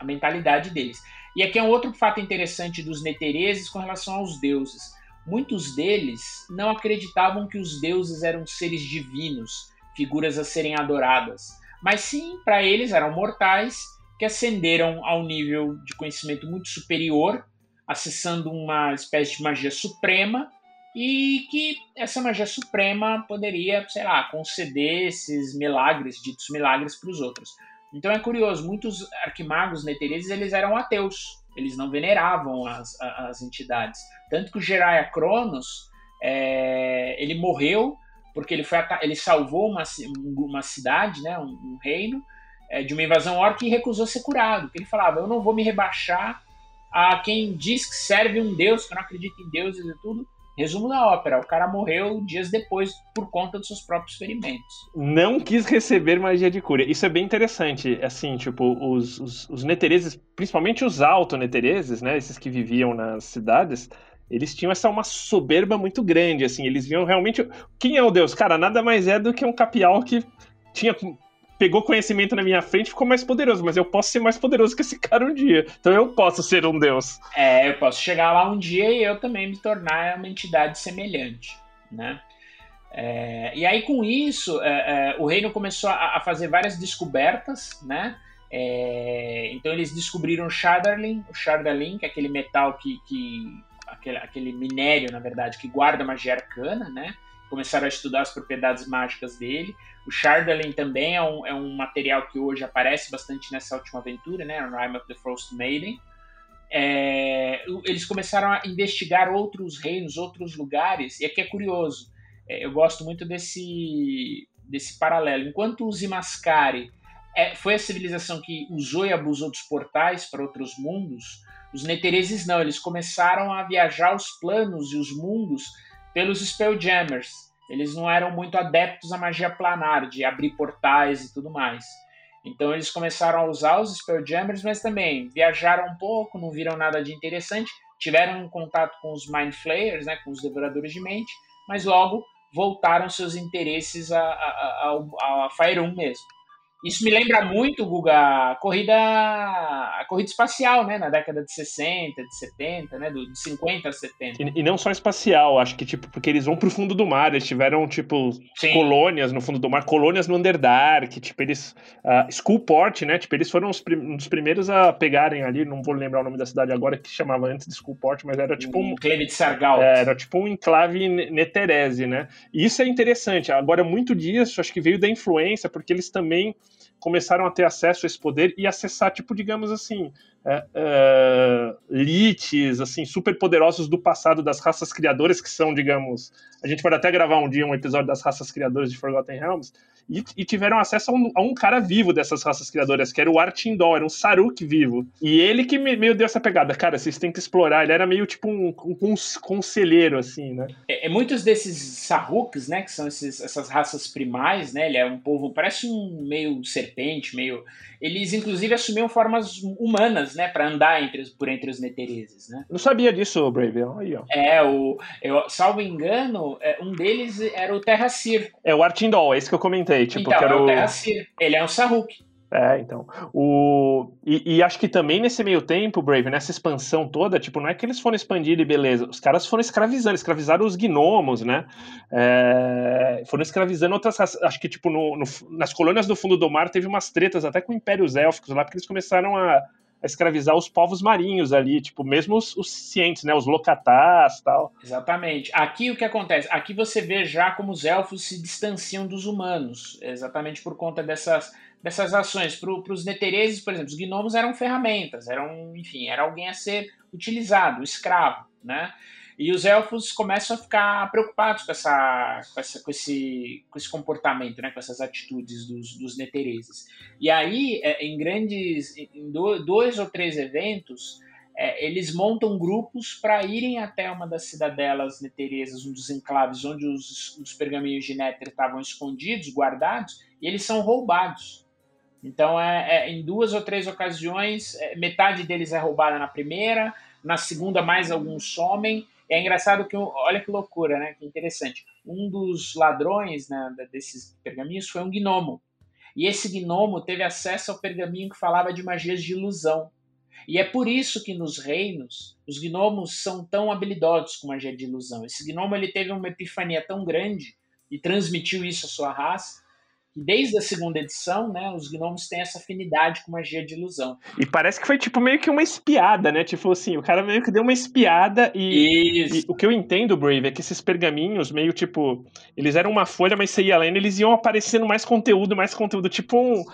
[SPEAKER 3] a mentalidade deles. E aqui é um outro fato interessante dos netereses com relação aos deuses. Muitos deles não acreditavam que os deuses eram seres divinos, figuras a serem adoradas, mas sim, para eles eram mortais que ascenderam ao nível de conhecimento muito superior, acessando uma espécie de magia suprema e que essa magia suprema poderia, sei lá, conceder esses milagres, ditos milagres para os outros. Então é curioso, muitos arquimagos netereses eles eram ateus, eles não veneravam as, as entidades. Tanto que o Jiraiya Cronos, é, ele morreu porque ele, foi, ele salvou uma, uma cidade, né, um, um reino, é, de uma invasão orc e recusou ser curado. Porque ele falava, eu não vou me rebaixar a quem diz que serve um deus, que não acredito em deuses e tudo, Resumo da ópera: o cara morreu dias depois por conta dos seus próprios ferimentos.
[SPEAKER 2] Não quis receber magia de cura. Isso é bem interessante. Assim, tipo, os, os, os netereses, principalmente os alto-netereses, né? Esses que viviam nas cidades, eles tinham essa uma soberba muito grande, assim. Eles viam realmente. Quem é o deus? Cara, nada mais é do que um capial que tinha pegou conhecimento na minha frente ficou mais poderoso, mas eu posso ser mais poderoso que esse cara um dia. Então eu posso ser um deus.
[SPEAKER 3] É, eu posso chegar lá um dia e eu também me tornar uma entidade semelhante, né? É, e aí com isso é, é, o reino começou a, a, fazer várias descobertas, né? É, então eles descobriram o o Shardalin, que é aquele metal que, que aquele, aquele minério, na verdade, que guarda magia arcana, né? Começaram a estudar as propriedades mágicas dele. O Shardalin também é um, é um material que hoje aparece bastante nessa última aventura, né? Rime of the Frost Maiden. É, eles começaram a investigar outros reinos, outros lugares, e aqui é curioso. É, eu gosto muito desse, desse paralelo. Enquanto os Imascari é, foi a civilização que usou e abusou dos portais para outros mundos, os Netereses não, eles começaram a viajar os planos e os mundos pelos Spelljammers. Eles não eram muito adeptos à magia planar, de abrir portais e tudo mais. Então eles começaram a usar os Spelljammers, mas também viajaram um pouco, não viram nada de interessante, tiveram um contato com os Mind Flayers, né, com os Devoradores de Mente, mas logo voltaram seus interesses a, a, a, a Fire 1 mesmo. Isso me lembra muito, Guga, a corrida, a corrida espacial, né? Na década de 60, de 70, né? Do, de 50 a 70.
[SPEAKER 2] E, e, não só espacial, acho que, tipo, porque eles vão pro fundo do mar, eles tiveram, tipo, Sim. colônias no fundo do mar, colônias no Underdark, tipo, eles... Uh, Skullport, né? Tipo, eles foram os um dos primeiros a pegarem ali, não vou lembrar o nome da cidade agora, que chamava antes de Skullport, mas era tipo um...
[SPEAKER 3] Enclave de Sargal.
[SPEAKER 2] É, era tipo um enclave neterese, né? E isso é interessante. Agora, muito disso, acho que veio da influência, porque eles também começaram a ter acesso a esse poder e acessar, tipo, digamos assim, é, é, lites, assim, super poderosos do passado das raças criadoras, que são, digamos, a gente pode até gravar um dia um episódio das raças criadoras de Forgotten Realms, e, e tiveram acesso a um, a um, cara vivo dessas raças criadoras, que era o Artindol, era um Saruk vivo. E ele que me, meio deu essa pegada, cara, vocês têm que explorar. Ele era meio tipo um, um, um conselheiro, assim, né?
[SPEAKER 3] É, é, muitos desses Saruks, né, que são esses, essas raças primais, né? Ele é um povo, parece um meio serpente, meio. Eles, inclusive, assumiam formas humanas, né, para andar entre, por entre os netereses, né?
[SPEAKER 2] Não sabia disso, Brave. Aí, ó.
[SPEAKER 3] É, o, eu, salvo engano, é, um deles era o Terra Sir.
[SPEAKER 2] É o Artindol, é esse que eu comentei tipo,
[SPEAKER 3] então,
[SPEAKER 2] que era
[SPEAKER 3] é o. Ele é um Saruk.
[SPEAKER 2] É, então. O... E, e, acho que também nesse meio tempo, Brave, nessa expansão toda, tipo, não é que eles foram expandir e beleza. Os caras foram escravizando, escravizaram os gnomos, né? É... Foram escravizando outras raças. Acho que, tipo, no, no, nas colônias do fundo do mar teve umas tretas até com impérios élficos lá, porque eles começaram a, a escravizar os povos marinhos ali, tipo, mesmo os, os cientes, né? Os locatás tal.
[SPEAKER 3] Exatamente. Aqui o que acontece? Aqui você vê já como os elfos se distanciam dos humanos, exatamente por conta dessas dessas ações. Para os netereses, por exemplo, os gnomos eram ferramentas, eram, enfim, era alguém a ser utilizado, escravo, né? E os elfos começam a ficar preocupados com, essa, com, essa, com, esse, com esse comportamento, né, com essas atitudes dos, dos netereses. E aí, é, em grandes, em dois ou três eventos, é, eles montam grupos para irem até uma das cidadelas neterezas, um dos enclaves onde os, os pergaminhos de Néter estavam escondidos, guardados, e eles são roubados. Então, é, é, em duas ou três ocasiões, é, metade deles é roubada na primeira, na segunda, mais alguns somem. É engraçado que, olha que loucura, né? Que interessante. Um dos ladrões né, desses pergaminhos foi um gnomo. E esse gnomo teve acesso ao pergaminho que falava de magias de ilusão. E é por isso que nos reinos os gnomos são tão habilidosos com magia de ilusão. Esse gnomo ele teve uma epifania tão grande e transmitiu isso à sua raça desde a segunda edição, né, os gnomos têm essa afinidade com magia de ilusão.
[SPEAKER 2] E parece que foi tipo meio que uma espiada, né? Tipo assim, o cara meio que deu uma espiada e, e, o que eu entendo, Brave, é que esses pergaminhos meio tipo, eles eram uma folha, mas você ia lendo, eles iam aparecendo mais conteúdo, mais conteúdo, tipo um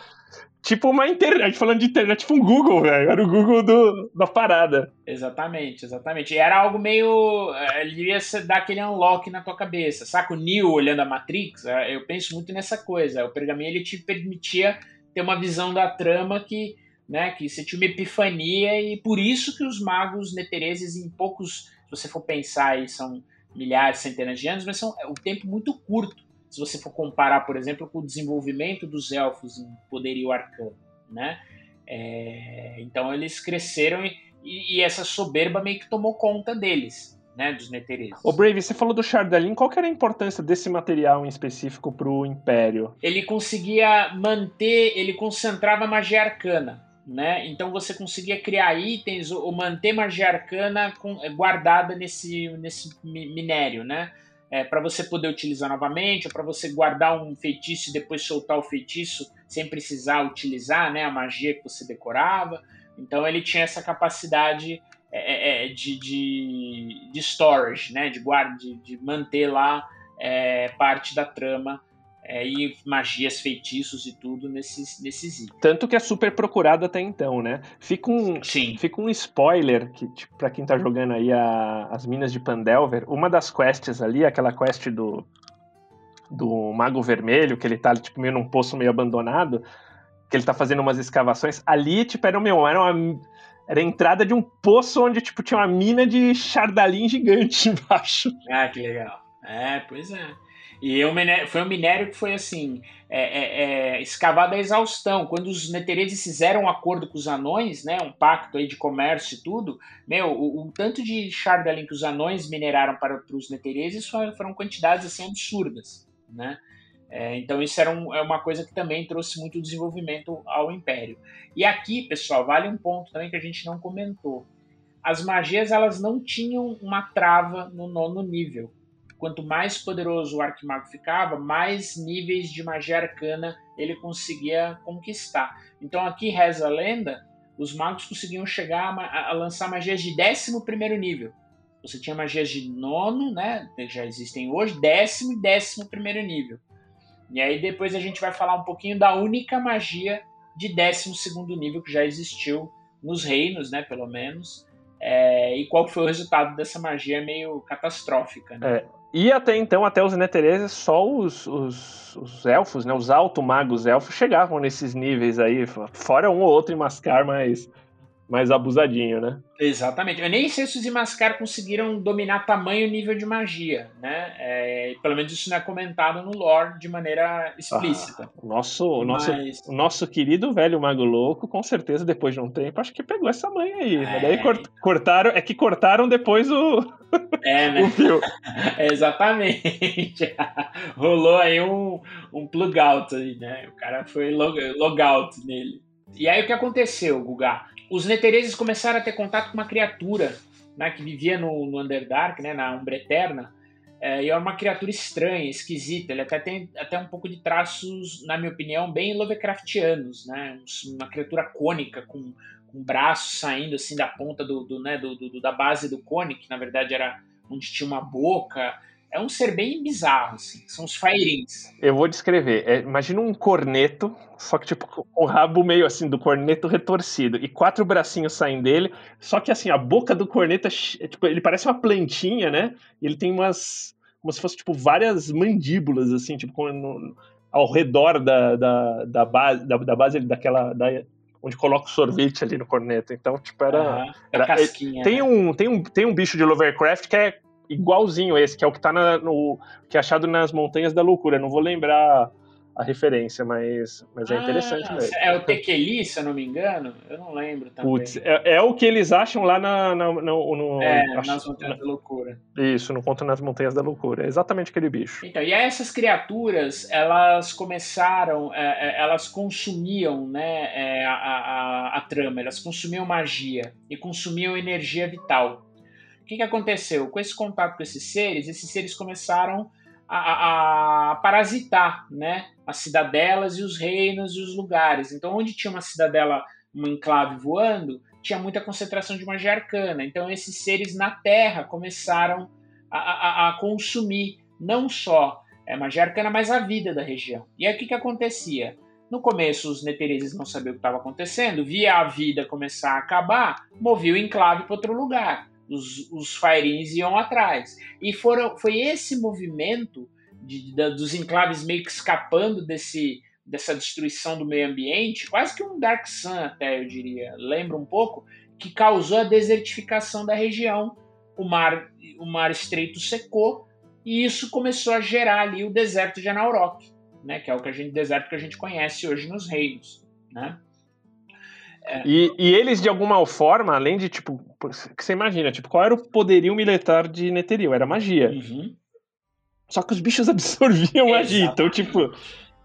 [SPEAKER 2] Tipo uma internet, falando de internet, tipo um Google, velho. Era o Google do, da parada.
[SPEAKER 3] Exatamente, exatamente. Era algo meio. Eh, ele devia dar aquele unlock na tua cabeça. Saca o Neo olhando a Matrix? Eh, eu penso muito nessa coisa. O pergaminho ele te permitia ter uma visão da trama que, né, que você tinha uma epifania e por isso que os magos netereses em poucos, se você for pensar aí, são milhares, centenas de anos, mas são um tempo muito curto se você for comparar, por exemplo, com o desenvolvimento dos elfos em poderio arcano, né? É, então eles cresceram e, e, essa soberba meio que tomou conta deles, né, dos Netereses.
[SPEAKER 2] O Brave, você falou do Chardalin, qual que era a importância desse material em específico para o Império?
[SPEAKER 3] Ele conseguia manter, ele concentrava magia arcana. Né? Então você conseguia criar itens ou manter magia arcana guardada nesse, nesse minério, né? É, para você poder utilizar novamente, ou para você guardar um feitiço e depois soltar o feitiço sem precisar utilizar né, a magia que você decorava. Então ele tinha essa capacidade é, é, é de, de, de, storage, né, de, guarda, de, de manter lá é, parte da trama é, e magias, feitiços e tudo nesses, nesses itens.
[SPEAKER 2] Tanto que é super procurado até então, né? Fica um,
[SPEAKER 3] Sim.
[SPEAKER 2] Fica um spoiler que, tipo, pra quem tá jogando aí a, as Minas de Pandelver, uma das quests ali, aquela quest do, do Mago Vermelho, que ele tá tipo, meio num poço meio abandonado, que ele tá fazendo umas escavações, ali, tipo, era, meu, era uma era a entrada de um poço onde, tipo, tinha uma mina de chardalim gigante embaixo.
[SPEAKER 3] Ah, que legal. É, pois é. E eu, foi um minério que foi assim, é, é, é, escavado à exaustão. Quando os netereses fizeram um acordo com os anões, né, um pacto aí de comércio e tudo, meu, o, o tanto de Chardalin que os anões mineraram para, para os netereses foram, foram quantidades assim absurdas, né? É, então isso era um, é uma coisa que também trouxe muito desenvolvimento ao Império. E aqui, pessoal, vale um ponto também que a gente não comentou. As magias elas não tinham uma trava no nono nível quanto mais poderoso o arquimago ficava, mais níveis de magia arcana ele conseguia conquistar. Então aqui reza a lenda, os magos conseguiam chegar a, a lançar magias de 11 nível. Você tinha magias de nono, né? Já existem hoje, décimo e décimo primeiro nível. E aí depois a gente vai falar um pouquinho da única magia de décimo segundo nível que já existiu nos reinos, né? Pelo menos. É, e qual foi o resultado dessa magia meio catastrófica. Né?
[SPEAKER 2] É, e até então, até os Netereses, só os, os, os, elfos, né, os alto magos elfos chegavam nesses níveis aí, fora um ou outro em Mascar, mas mais abusadinho, né?
[SPEAKER 3] Exatamente. Eu nem sei se os Imascar conseguiram dominar tamanho e nível de magia, né? É, pelo menos isso não é comentado no lore de maneira explícita.
[SPEAKER 2] Ah, nosso, Mas... nosso, nosso querido velho Mago Louco, com certeza, depois de um tempo, acho que pegou essa mãe aí. É... daí cortaram, é que cortaram depois o,
[SPEAKER 3] é, né? o fio. Exatamente. Rolou aí um, um plug out aí, né? O cara foi log, logout nele. E aí o que aconteceu, Guga? Os Netereses começaram a ter contato com uma criatura né, que vivia no, no Underdark, né, na Umbra Eterna, é, e é uma criatura estranha, esquisita. Ele até tem até um pouco de traços, na minha opinião, bem Lovecraftianos, né? Uma criatura cônica com, com braços saindo assim da ponta do, do, né, do, do, da base do cone, que na verdade era onde tinha uma boca é um ser bem bizarro, assim. São os Fairins.
[SPEAKER 2] Eu vou descrever. É, imagina um corneto, só que tipo com o rabo meio assim do corneto retorcido e quatro bracinhos saem dele. Só que assim a boca do corneto é, é tipo ele parece uma plantinha, né? E ele tem umas como se fosse tipo várias mandíbulas assim, tipo no, ao redor da, da, da base da, da base daquela da, onde coloca o sorvete ali no corneto. Então, tipo, era.
[SPEAKER 3] Ah, era casquinha,
[SPEAKER 2] tem, né? um, tem, um, tem um bicho de Lovecraft que é igualzinho esse, que é o que tá na, no. que é achado nas Montanhas da Loucura. Não vou lembrar a referência, mas, mas é ah, interessante mesmo.
[SPEAKER 3] É o Tequeli, se eu não me engano? Eu não lembro também.
[SPEAKER 2] É, é o que eles acham lá na, na, no, no,
[SPEAKER 3] É, nas Montanhas na, da Loucura.
[SPEAKER 2] Isso, no conto nas Montanhas da Loucura. É exatamente aquele bicho.
[SPEAKER 3] Então, e essas criaturas, elas começaram, é, é, elas consumiam né, é, a, a, a trama, elas consumiam magia e consumiam energia vital que, que aconteceu? Com esse contato com esses seres, esses seres começaram a, a, a, parasitar né, as cidadelas e os reinos e os lugares. Então, onde tinha uma cidadela, uma enclave voando, tinha muita concentração de magia arcana. Então, esses seres na Terra começaram a, a consumir não só é, magia arcana, mas a vida da região. E aí, o que, que acontecia? No começo, os netereses não sabiam o que estava acontecendo, via a vida começar a acabar, movia o enclave para outro lugar os, os Fairins iam atrás. E foram, foi esse movimento de, de, dos enclaves meio que escapando desse, dessa destruição do meio ambiente, quase que um Dark Sun até, eu diria, lembra um pouco, que causou a desertificação da região. O mar, o mar estreito secou e isso começou a gerar ali o deserto de Anaurok, né, que é o que a gente, deserto que a gente conhece hoje nos reinos. Né?
[SPEAKER 2] É. E, e, eles, de alguma forma, além de, tipo, que você imagina, tipo, qual era o poderio militar de Netheril? Era magia. Uhum. Só que os bichos absorviam magia. Então, tipo,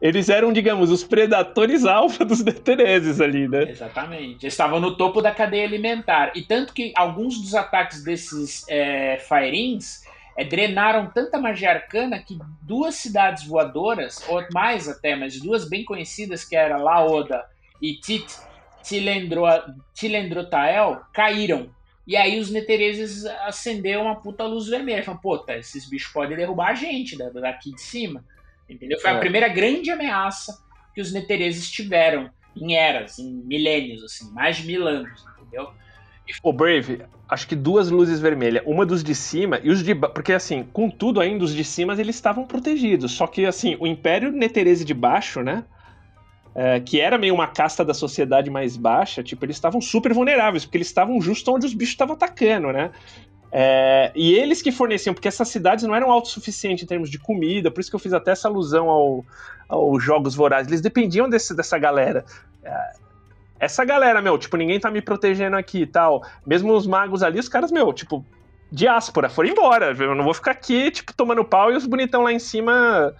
[SPEAKER 2] eles eram, digamos, os predatores alfa dos Netereses ali, né?
[SPEAKER 3] Exatamente. Eles estavam no topo da cadeia alimentar. E tanto que alguns dos ataques desses é, Firings é, drenaram tanta magia arcana que duas cidades voadoras, ou mais até, mas duas bem conhecidas, que era Laoda e Tit Tilendrotael, caíram. E aí os Netereses acenderam uma puta luz vermelha. Falaram, pô, tá, esses bichos podem derrubar a gente daqui de cima. Entendeu? Foi é. a primeira grande ameaça que os netereses tiveram em eras, em milênios, assim, mais de mil anos, entendeu?
[SPEAKER 2] O Brave, acho que duas luzes vermelhas, uma dos de cima e os de porque assim, contudo ainda os de cima eles estavam protegidos, só que assim, o Império Neterese de baixo, né? É, que era meio uma casta da sociedade mais baixa, tipo, eles estavam super vulneráveis, porque eles estavam justo onde os bichos estavam atacando, né? É, e eles que forneciam, porque essas cidades não eram autossuficientes em termos de comida, por isso que eu fiz até essa alusão ao, aos Jogos Vorazes. Eles dependiam desse, dessa galera. É, essa galera, meu, tipo, ninguém tá me protegendo aqui e tal. Mesmo os magos ali, os caras, meu, tipo, diáspora, foram embora. Eu não vou ficar aqui, tipo, tomando pau e os bonitão lá em cima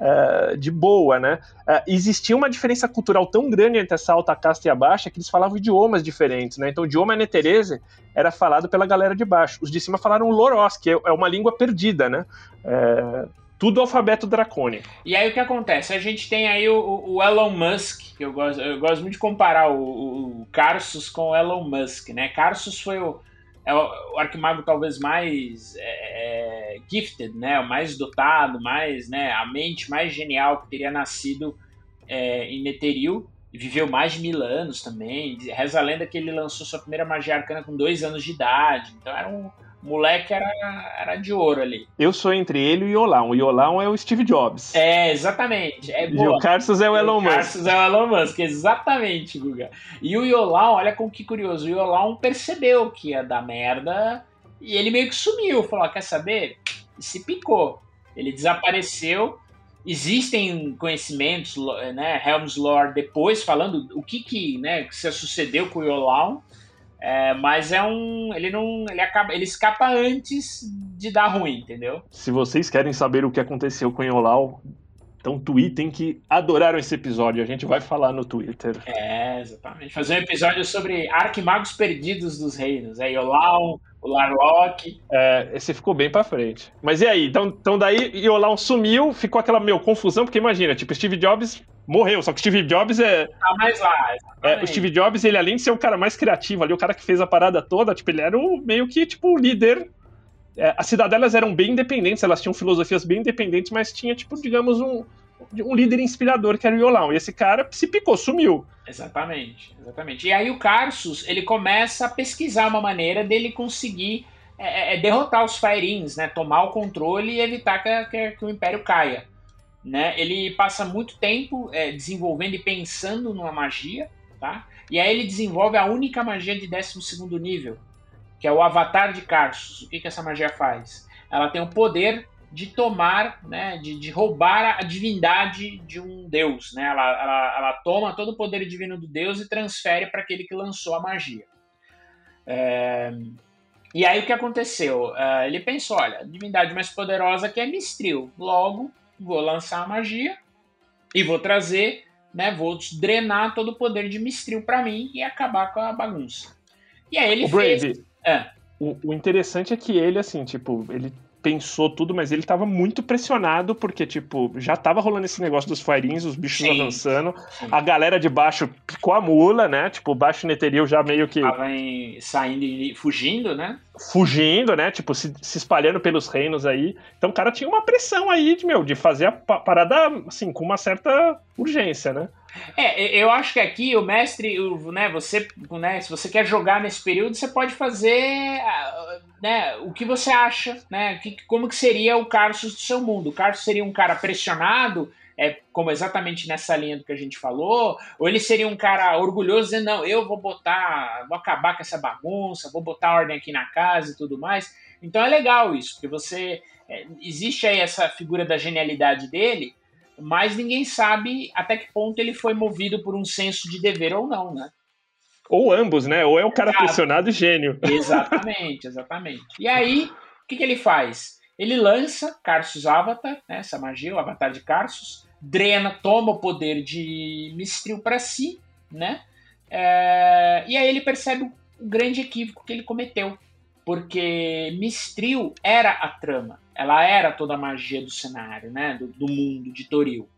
[SPEAKER 2] uh, de boa, né? Uh, existia uma diferença cultural tão grande entre essa alta casta e a baixa que eles falavam idiomas diferentes, né? Então o idioma Neterese era falado pela galera de baixo. Os de cima falaram Loros, que é, é uma língua perdida, né? Uh, tudo alfabeto dracônico.
[SPEAKER 3] E aí o que acontece? A gente tem aí o, o Elon Musk, que eu gosto, eu gosto muito de comparar o, o Carsus com o Elon Musk, né? Carsus foi o, é o, arquimago talvez mais é, é, gifted, né? O mais dotado, mais, né? A mente mais genial que teria nascido é, em Netheril. Viveu mais de mil anos também. Reza a lenda que ele lançou sua primeira magia arcana com dois anos de idade. Então era um, moleque era, era de ouro ali.
[SPEAKER 2] Eu sou entre ele e o Iolão. O Iolão é o Steve Jobs.
[SPEAKER 3] É, exatamente. É,
[SPEAKER 2] e o Carlos é o Elon Musk. O
[SPEAKER 3] Carlos é o Elon Musk, exatamente, Guga. E o Iolão, olha como que curioso, o Iolão percebeu que ia dar merda e ele meio que sumiu. Falou, quer saber? Se picou. Ele desapareceu. Existem conhecimentos, né, Helm's Lore depois falando o que que, né, que se sucedeu com o Iolão é, mas é um. Ele não. Ele acaba. Ele escapa antes de dar ruim, entendeu?
[SPEAKER 2] Se vocês querem saber o que aconteceu com o Yolau, então tweetem que adoraram esse episódio. A gente vai falar no Twitter.
[SPEAKER 3] É, exatamente. Fazer um episódio sobre arquimagos perdidos dos reinos. É Yolau, o Larlock.
[SPEAKER 2] É, esse ficou bem pra frente. Mas e aí? Então, então daí Yolau sumiu, ficou aquela, meu, confusão, porque imagina, tipo, Steve Jobs morreu. Só que Steve Jobs é.
[SPEAKER 3] Tá mais lá.
[SPEAKER 2] É, o Steve Jobs, ele além de ser o cara mais criativo ali, o cara que fez a parada toda, tipo, ele era o, meio que, tipo, o líder. É, as cidadelas eram bem independentes, elas tinham filosofias bem independentes, mas tinha, tipo, digamos, um, um líder inspirador que era o Violão. E esse cara se picou, sumiu.
[SPEAKER 3] Exatamente, exatamente. E aí o Carsus, ele começa a pesquisar uma maneira dele conseguir é, é, é derrotar os Firings, né? Tomar o controle e evitar que, que, que o Império caia né? Ele passa muito tempo é, desenvolvendo e pensando numa magia, tá? E aí ele desenvolve a única magia de 12 nível, que é o Avatar de Carsus. O que, que essa magia faz? Ela tem o poder de tomar, né, de, de roubar a divindade de um deus. Né? Ela, ela, ela toma todo o poder divino do deus e transfere para aquele que lançou a magia. É... E aí o que aconteceu? Uh, ele pensou, olha, a divindade mais poderosa que é Mistril. Logo, vou lançar a magia e vou trazer, né, vou drenar todo o poder de Mistril para mim e acabar com a bagunça. E aí ele o fez... Brave,
[SPEAKER 2] é. o, o interessante é que ele, assim, tipo, ele pensou tudo, mas ele tava muito pressionado, porque, tipo, já tava rolando esse negócio dos firings, os bichos sim, avançando, sim. a galera de baixo picou a mula, né? Tipo, o baixo neterio já meio que.
[SPEAKER 3] Tava em, saindo e fugindo, né?
[SPEAKER 2] Fugindo, né? Tipo, se, se, espalhando pelos reinos aí. Então o cara tinha uma pressão aí, de, meu, de fazer a parada, assim, com uma certa urgência, né?
[SPEAKER 3] É, eu acho que aqui o mestre, né, você, né, se você quer jogar nesse período, você pode fazer, né, o que você acha, né, que, como que seria o Carlos do seu mundo. O Carlos seria um cara pressionado, é, como exatamente nessa linha do que a gente falou, ou ele seria um cara orgulhoso dizendo, não, eu vou botar, vou acabar com essa bagunça, vou botar ordem aqui na casa e tudo mais. Então é legal isso, porque você, é, existe aí essa figura da genialidade dele, mas ninguém sabe até que ponto ele foi movido por um senso de dever ou não, né?
[SPEAKER 2] Ou ambos, né? Ou é o cara Exato. pressionado e gênio.
[SPEAKER 3] Exatamente, exatamente. E aí, o que, que ele faz? Ele lança Carsus Avatar, né, essa magia, o Avatar de Carsus, drena, toma o poder de Mistril para si, né? É, e aí ele percebe o grande equívoco que ele cometeu. Porque Mistril era a trama, ela era toda a magia do cenário, né? Do, do mundo de Toril.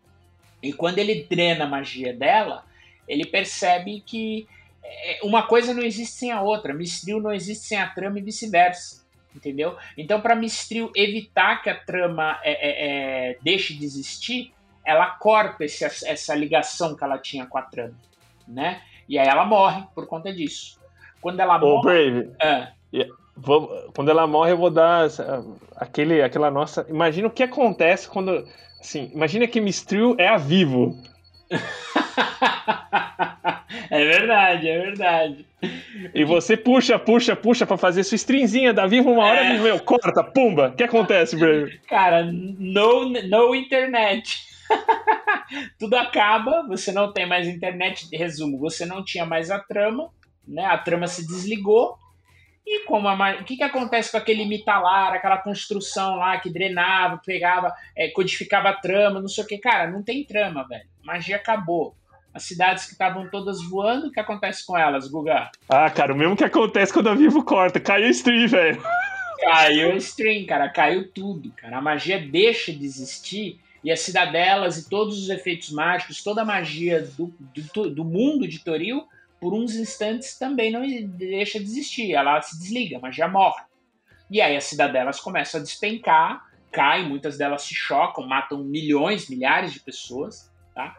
[SPEAKER 3] E quando ele drena a magia dela, ele percebe que é, uma coisa não existe sem a outra. Mistril não existe sem a trama e vice-versa. Entendeu? Então, para Mistril evitar que a trama é, é, é, deixe de existir, ela corta esse, essa ligação que ela tinha com a trama. Né? E aí ela morre por conta disso. Quando ela
[SPEAKER 2] Ô, morre. Brave. É. Vou, quando ela morre, eu vou dar aquele, aquela nossa. Imagina o que acontece quando. Assim, imagina que Mistril é a vivo.
[SPEAKER 3] é verdade, é verdade.
[SPEAKER 2] E você puxa, puxa, puxa pra fazer sua stringzinha da Vivo, uma hora é. meu, corta, pumba. O que acontece, Brave?
[SPEAKER 3] Cara, no, no internet. Tudo acaba, você não tem mais internet. Resumo, você não tinha mais a trama, né? A trama se desligou. E como a, o que, que acontece com aquele mitalar, aquela construção lá que drenava, pegava, é, codificava a trama, não sei o que. Cara, não tem trama, velho. Magia acabou. As cidades que estavam todas voando, o que acontece com elas, Guga?
[SPEAKER 2] Ah, cara, o mesmo que acontece quando a Vivo corta. Caiu o stream, velho.
[SPEAKER 3] Caiu o stream, cara. Caiu tudo, cara. A magia deixa de existir e as cidadelas e todos os efeitos mágicos, toda a magia do, do, do mundo de Toril, por uns instantes também não deixa de existir. Ela se desliga, a magia morre. E aí as cidadelas começam a despencar, caem, muitas delas se chocam, matam milhões, milhares de pessoas, tá?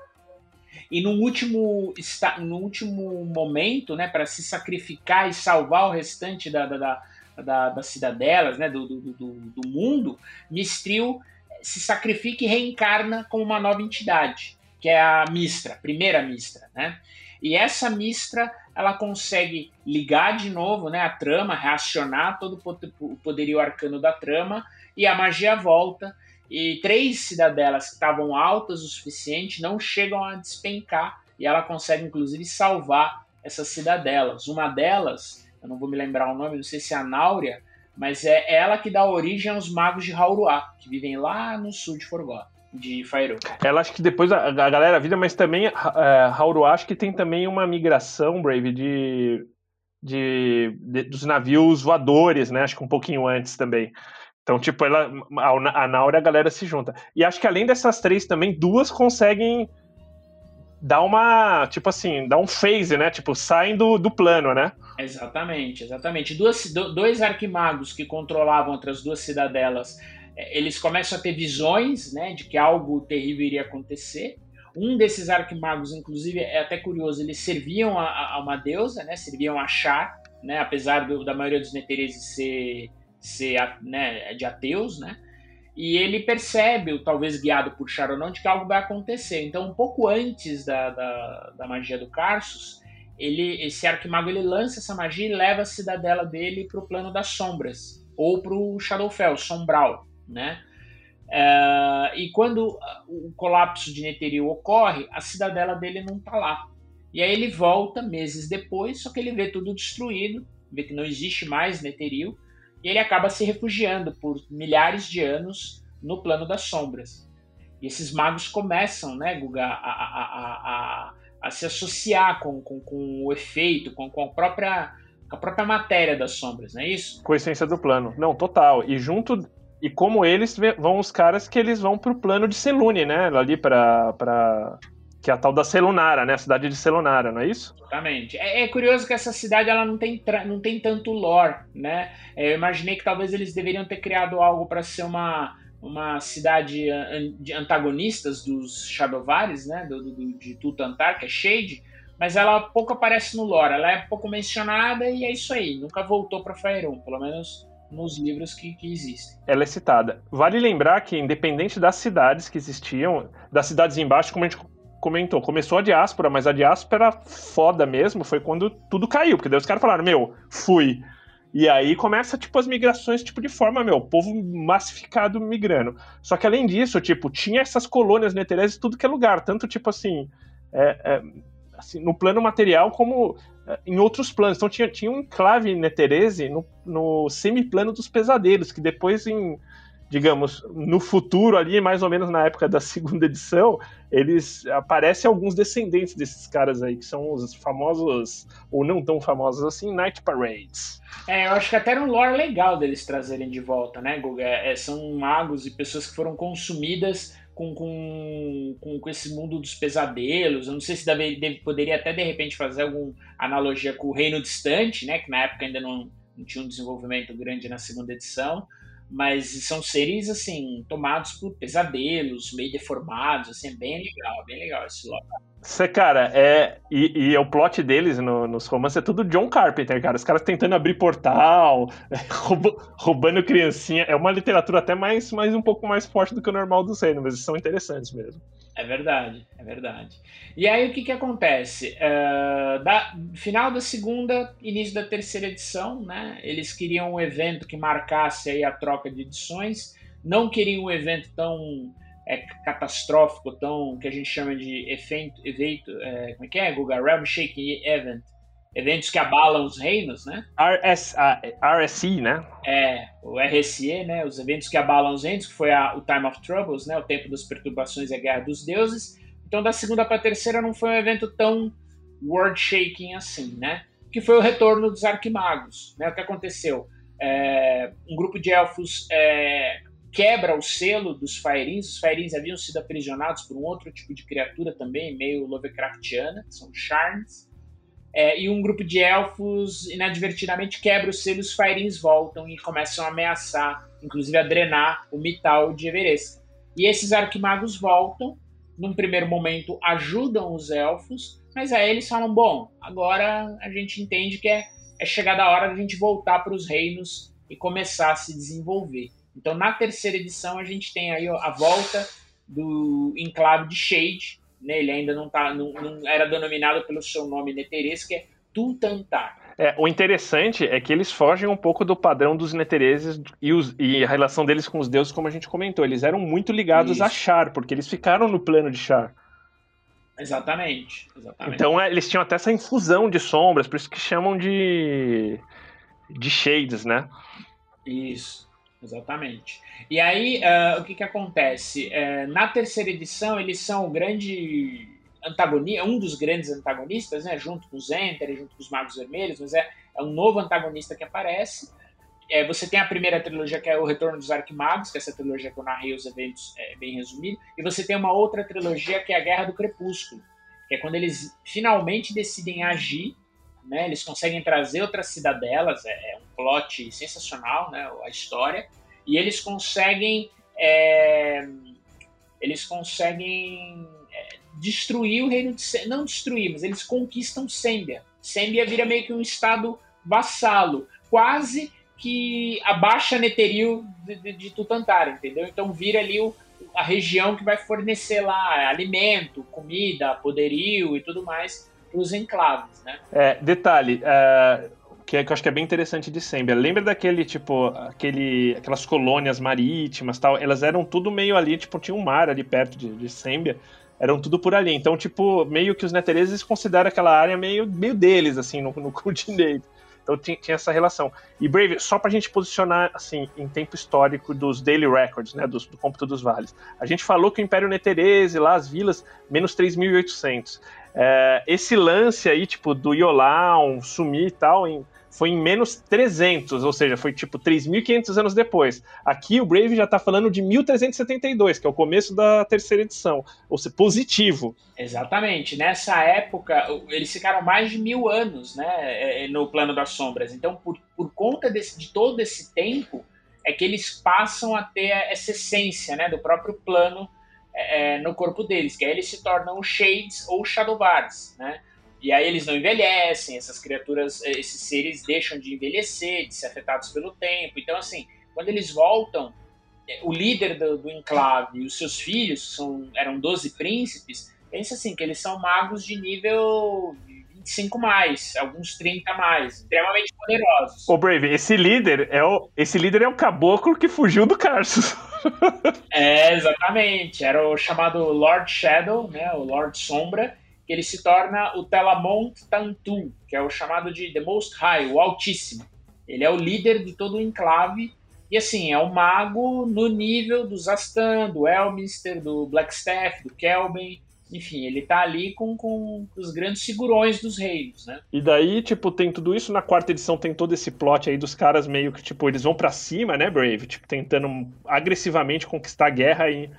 [SPEAKER 3] E no último, no último momento, né, para se sacrificar e salvar o restante da, da, da, das cidadelas, né, do, do, do, do mundo, Mistril se sacrifica e reencarna como uma nova entidade, que é a Mistra, primeira Mistra, né? E essa Mistra, ela consegue ligar de novo, né, a trama, reacionar todo o poderio arcano da trama e a magia volta. E três cidadelas que estavam altas o suficiente não chegam a despencar e ela consegue inclusive salvar essas cidadelas. Uma delas, eu não vou me lembrar o nome, não sei se é a Náurea, mas é ela que dá origem aos magos de Hauruá, que vivem lá no sul de Forgot, de Faerû.
[SPEAKER 2] Ela acho que depois a, a galera vira, mas também é, Hauruá acho que tem também uma migração, Brave, de, de, de, dos navios voadores, né? Acho que um pouquinho antes também. Então, tipo, ela, a, a Naura a galera se junta. E acho que além dessas três também, duas conseguem dá uma, tipo assim, dá um phase, né? Tipo, saem do, do plano, né?
[SPEAKER 3] Exatamente, exatamente. Duas, dois arquimagos que controlavam outras duas cidadelas, é, eles começam a ter visões, né, de que algo terrível iria acontecer. Um desses arquimagos, inclusive, é até curioso, eles serviam a, a uma deusa, né? Serviam a Char, né? Apesar do, da maioria dos netereses ser, ser né, de ateus, né? E ele percebe, talvez guiado por Charonon, de que algo vai acontecer. Então, um pouco antes da, da, da magia do Carsus, ele, esse arquimago ele lança essa magia e leva a cidadela dele para o plano das sombras, ou para o Shadowfell, Sombral, né? Uh, e quando o colapso de Netheril ocorre, a cidadela dele não está lá. E aí ele volta meses depois, só que ele vê tudo destruído, vê que não existe mais Netheril, e ele acaba se refugiando por milhares de anos no plano das sombras. E esses magos começam, né, Guga, a, a, a, a se associar com, com, com, o efeito, com, com a própria a própria matéria das sombras, não é isso?
[SPEAKER 2] Com a essência do plano. Não, total. E junto. E como eles vão os caras que eles vão pro plano de Selune, né? Ali pra, pra, que é a tal da Celunara, né? A cidade de Celunara, não é isso?
[SPEAKER 3] Exatamente. É, é, curioso que essa cidade ela não tem, não tem tanto lore, né? É, eu imaginei que talvez eles deveriam ter criado algo para ser uma, uma cidade de antagonistas dos Shadowvares, né? Do, do, de Tutantar, que é Shade, mas ela pouco aparece no lore. Ela é pouco mencionada e é isso aí. Nunca voltou para Faerun, pelo menos nos livros que, que, existem.
[SPEAKER 2] Ela é citada. Vale lembrar que, independente das cidades que existiam, das cidades embaixo, como a gente comentou, começou a diáspora, mas a diáspora foda mesmo foi quando tudo caiu, porque daí os caras falaram, meu, fui. E aí começa, tipo, as migrações, tipo, de forma, meu, povo massificado migrando. Só que além disso, tipo, tinha essas colônias netereses tudo que é lugar, tanto, tipo, assim, é, é, assim no plano material como eh, em outros planos. Então tinha, tinha um enclave Neterese no, no semiplano dos pesadelos, que depois em digamos, no futuro ali, mais ou menos na época da segunda edição, eles aparecem alguns descendentes desses caras aí, que são os famosos, ou não tão famosos assim, Night Parades.
[SPEAKER 3] É, eu acho que até era um lore legal deles trazerem de volta, né, Guga? É, são magos e pessoas que foram consumidas com, com, com, com, esse mundo dos pesadelos. Eu não sei se deve, deve, poderia até de repente fazer alguma analogia com o Reino Distante, né? Que na época ainda não, não tinha um desenvolvimento grande na segunda edição mas são seres assim tomados por pesadelos, meio deformados, assim, é bem legal, bem legal esse local.
[SPEAKER 2] Você, cara, é. E, e, o plot deles no, nos romances é tudo John Carpenter, cara. Os caras tentando abrir portal, roubando criancinha. É uma literatura até mais, mais um pouco mais forte do que o normal dos reinos, mas são interessantes mesmo.
[SPEAKER 3] É verdade, é verdade. E aí o que, que acontece? Uh, da, final da segunda, início da terceira edição, né? Eles queriam um evento que marcasse aí a troca de edições, não queriam um evento tão é, catastrófico, tão que a gente chama de evento, evento é, como é que é, Guga? Realm Shaking Event, eventos que abalam os reinos, né?
[SPEAKER 2] RS, uh, RSI, né?
[SPEAKER 3] É, o RSE, né? Os eventos que abalam os reinos, que foi a, o Time of Troubles, né? O tempo das perturbações e a guerra dos deuses. Então, da segunda para a terceira não foi um evento tão world-shaking assim, né? Que foi o retorno dos arquimagos, né? O que aconteceu? É, um grupo de elfos é, quebra o selo dos Faerins. Os Faerins haviam sido aprisionados por um outro tipo de criatura também, meio Lovecraftiana, que são Sharns. É, e um grupo de elfos inadvertidamente quebra o selo, os Faerins voltam e começam a ameaçar, inclusive a drenar o Mital de Everest. E esses arquimagos voltam, num primeiro momento ajudam os elfos, mas aí eles falam: bom, agora a gente entende que é, é chegada a hora de a gente voltar para os reinos e começar a se desenvolver. Então, na terceira edição, a gente tem aí a volta do enclave de Shade, né? Ele ainda não, tá, não, não era denominado pelo seu nome neterês, que é Tultantar.
[SPEAKER 2] É, o interessante é que eles fogem um pouco do padrão dos netereses e, os, e, a relação deles com os deuses, como a gente comentou. Eles eram muito ligados Isso. a Char, porque eles ficaram no plano de Char.
[SPEAKER 3] Exatamente, exatamente.
[SPEAKER 2] Então é, eles tinham até essa infusão de sombras, por isso que chamam de de shades, né?
[SPEAKER 3] Isso, exatamente. E aí, uh, o que, que acontece? Uh, na terceira edição, eles são o grande antagonista, um dos grandes antagonistas, né, junto com os Enter, junto com os Magos Vermelhos, mas é, é um novo antagonista que aparece. É, você tem a primeira trilogia, que é o Retorno dos Arquimagos, que é essa trilogia que eu narrei os eventos é, bem resumido, e você tem uma outra trilogia, que é a Guerra do Crepúsculo, que é quando eles finalmente decidem agir, né, eles conseguem trazer outras cidadelas, é, é um plot sensacional, né, a história, e eles conseguem é, eles conseguem é, destruir o reino de Sembia. não destruir, mas eles conquistam Sembia. Sembia vira meio que um estado vassalo, quase que abaixa Neteril de, de, de Tutantar, entendeu? Então vira ali o, a região que vai fornecer lá alimento, comida, poderio e tudo mais os enclaves, né?
[SPEAKER 2] É, detalhe, uh, que, é, que eu acho que é bem interessante de Sembia. Lembra daquele, tipo, aquele, aquelas colônias marítimas tal? Elas eram tudo meio ali, tipo, tinha um mar ali perto de, de Sembia. Eram tudo por ali. Então, tipo, meio que os netereses consideram aquela área meio, meio deles, assim, no, no continente. Então tinha, tinha, essa relação. E Brave, só para a gente posicionar assim em tempo histórico dos daily records, né, dos, do cômputo dos vales. A gente falou que o Império Neterese, lá as vilas, menos 3.800. É, esse lance aí, tipo, do Yolão sumir e tal, em, foi em menos 300, ou seja, foi tipo 3.500 anos depois. Aqui o Brave já está falando de 1372, que é o começo da terceira edição, ou seja, positivo.
[SPEAKER 3] Exatamente. Nessa época, eles ficaram mais de mil anos né, é, é, no plano das sombras. Então, por, por conta desse, de todo esse tempo, é que eles passam a ter essa essência né, do próprio plano é, no corpo deles, que aí eles se tornam Shades ou Shadowbars, né? E aí eles não envelhecem, essas criaturas, eh, esses seres deixam de envelhecer, de ser afetados pelo tempo. Então, assim, quando eles voltam, eh, o líder do, do enclave e os seus filhos, são, eram 12 príncipes, pensa assim, que eles são magos de nível 25 mais, alguns 30 mais, extremamente poderosos.
[SPEAKER 2] Ô Brave, esse líder é o, esse líder é o caboclo que fugiu do Carsus.
[SPEAKER 3] É, exatamente. Era o chamado Lord Shadow, né, o Lord Sombra, que ele se torna o Telamont Tantu, que é o chamado de The Most High, o Altíssimo. Ele é o líder de todo o enclave e assim, é um mago no nível do Zastan, do Elminster, do Blackstaff, do Kelben. Enfim, ele tá ali com, com os grandes figurões dos reinos, né?
[SPEAKER 2] E daí, tipo, tem tudo isso. Na quarta edição tem todo esse plot aí dos caras meio que, tipo, eles vão para cima, né, Brave? Tipo, tentando agressivamente conquistar a guerra e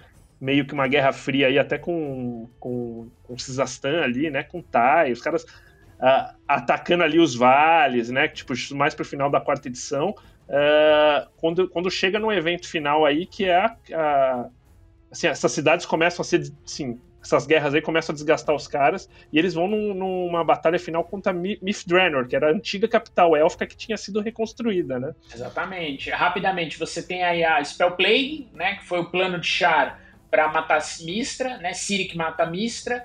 [SPEAKER 2] meio que uma guerra fria aí, até com, com, com Cisastan ali, né? Com Tai, os caras uh, atacando ali os vales, né? Tipo, mais pro final da quarta edição. Uh, quando, quando chega no evento final aí, que é a, a, assim, essas cidades começam a ser, assim, essas guerras aí começam a desgastar os caras, e eles vão num, numa batalha final contra Mithranor, que era a antiga capital élfica que tinha sido reconstruída, né?
[SPEAKER 3] Exatamente. Rapidamente, você tem aí a Spell né, que foi o plano de Char para matar Mistra, né? Sirik mata Mistra,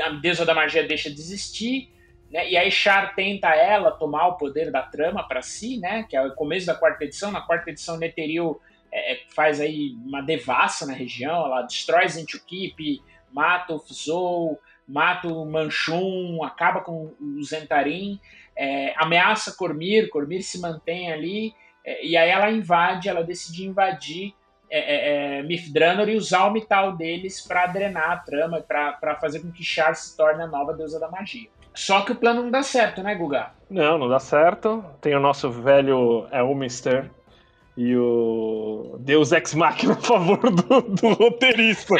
[SPEAKER 3] a deusa da magia deixa de existir, né? E aí Char tenta ela tomar o poder da trama para si, né? Que é o começo da quarta edição. Na quarta edição, Netheril é, é, faz aí uma devassa na região, ela destrói Zentukip, mata o Fzou, mata o Manchun, acaba com o Zentarim, é, ameaça Cormir, Cormir se mantém ali, é, e aí ela invade, ela decide invadir é, é, é, Mifdranor e usar o metal deles para drenar a trama, para fazer com que Char se torne a nova deusa da magia. Só que o plano não dá certo, né, Guga?
[SPEAKER 2] Não, não dá certo. Tem o nosso velho Elminster e o Deus Ex Machina a favor do, do roteirista.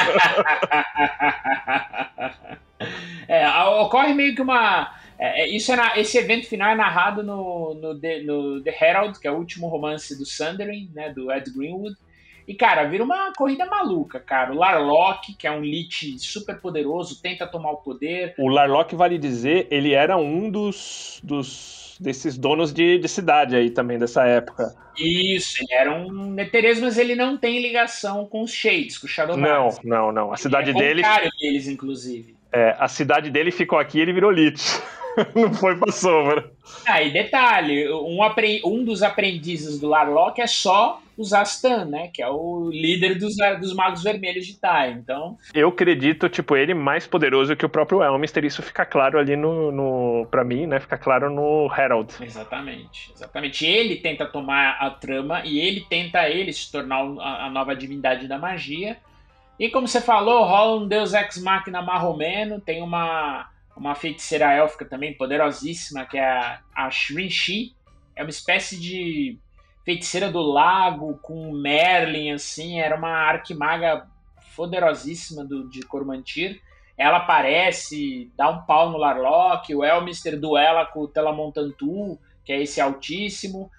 [SPEAKER 3] é, ocorre meio que uma. É, é, isso é na, esse evento final é narrado no, no, The, no The Herald, que é o último romance do Sundering, né, do Ed Greenwood. E, cara, vira uma corrida maluca, cara. O Larlock, que é um Lich super poderoso, tenta tomar o poder.
[SPEAKER 2] O Larlock, vale dizer, ele era um dos, dos desses donos de, de cidade aí também, dessa época.
[SPEAKER 3] Isso, ele era um Neteres, mas ele não tem ligação com os Shades, com o Shadow
[SPEAKER 2] Não, não, não. A cidade
[SPEAKER 3] ele é
[SPEAKER 2] dele...
[SPEAKER 3] deles, inclusive.
[SPEAKER 2] É, a cidade dele ficou aqui e ele virou Lich. não foi pra sombra.
[SPEAKER 3] Ah, e detalhe, um, um dos aprendizes do Larlock é só o Zastan, né? Que é o líder dos, dos Magos Vermelhos de Tai. Então.
[SPEAKER 2] Eu acredito, tipo, ele mais poderoso que o próprio Elminster. Isso fica claro ali no. no pra mim, né? Fica claro no Herald.
[SPEAKER 3] Exatamente. Exatamente. Ele tenta tomar a trama e ele tenta ele se tornar a, a nova divindade da magia. E como você falou, rola um Deus Ex Machina marromeno, tem uma uma feiticeira élfica também poderosíssima, que é a, a Shrinshi. É uma espécie de feiticeira do lago com Merlin, assim. Era uma arquimaga poderosíssima do, de Cormantir. Ela aparece, dá um pau no Larlock. O Elmister duela com o Telamontantu, que é esse altíssimo.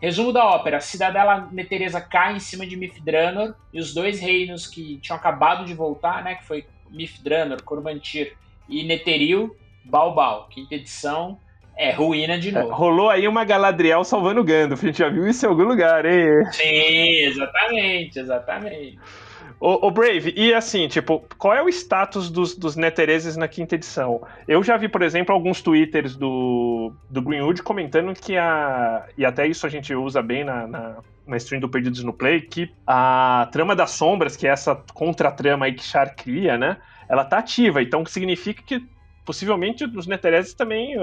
[SPEAKER 3] Resumo da ópera: a cidadela Neteresa cai em cima de Mifdranor e os dois reinos que tinham acabado de voltar, né, que foi Mifdranor, Cormantir e Neteril, Balbal. Quinta edição, é ruína de novo. É,
[SPEAKER 2] rolou aí uma Galadriel salvando Gandalf. A gente já viu isso em algum lugar, hein?
[SPEAKER 3] Sim, exatamente, exatamente.
[SPEAKER 2] O, Brave, e assim, tipo, qual é o status dos, dos Netereses na quinta edição? Eu já vi, por exemplo, alguns twitters do, do Greenwood comentando que a. E até isso a gente usa bem na, na, na stream do Perdidos no Play, que a trama das sombras, que é essa contra-trama aí que Char cria, né? ela tá ativa. Então significa que possivelmente os Netereses também.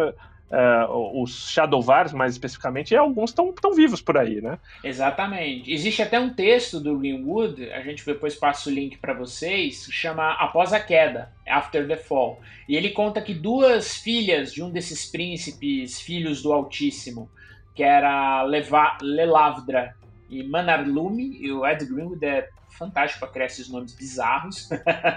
[SPEAKER 2] Uh, os Shadowvars, mais especificamente, alguns estão vivos por aí, né?
[SPEAKER 3] Exatamente. Existe até um texto do Greenwood, a gente depois passa o link para vocês, chama Após a Queda, After the Fall. E ele conta que duas filhas de um desses príncipes, filhos do Altíssimo, que era Leva Lelavdra e Manarlume, e o Ed Greenwood é fantástico para criar esses nomes bizarros.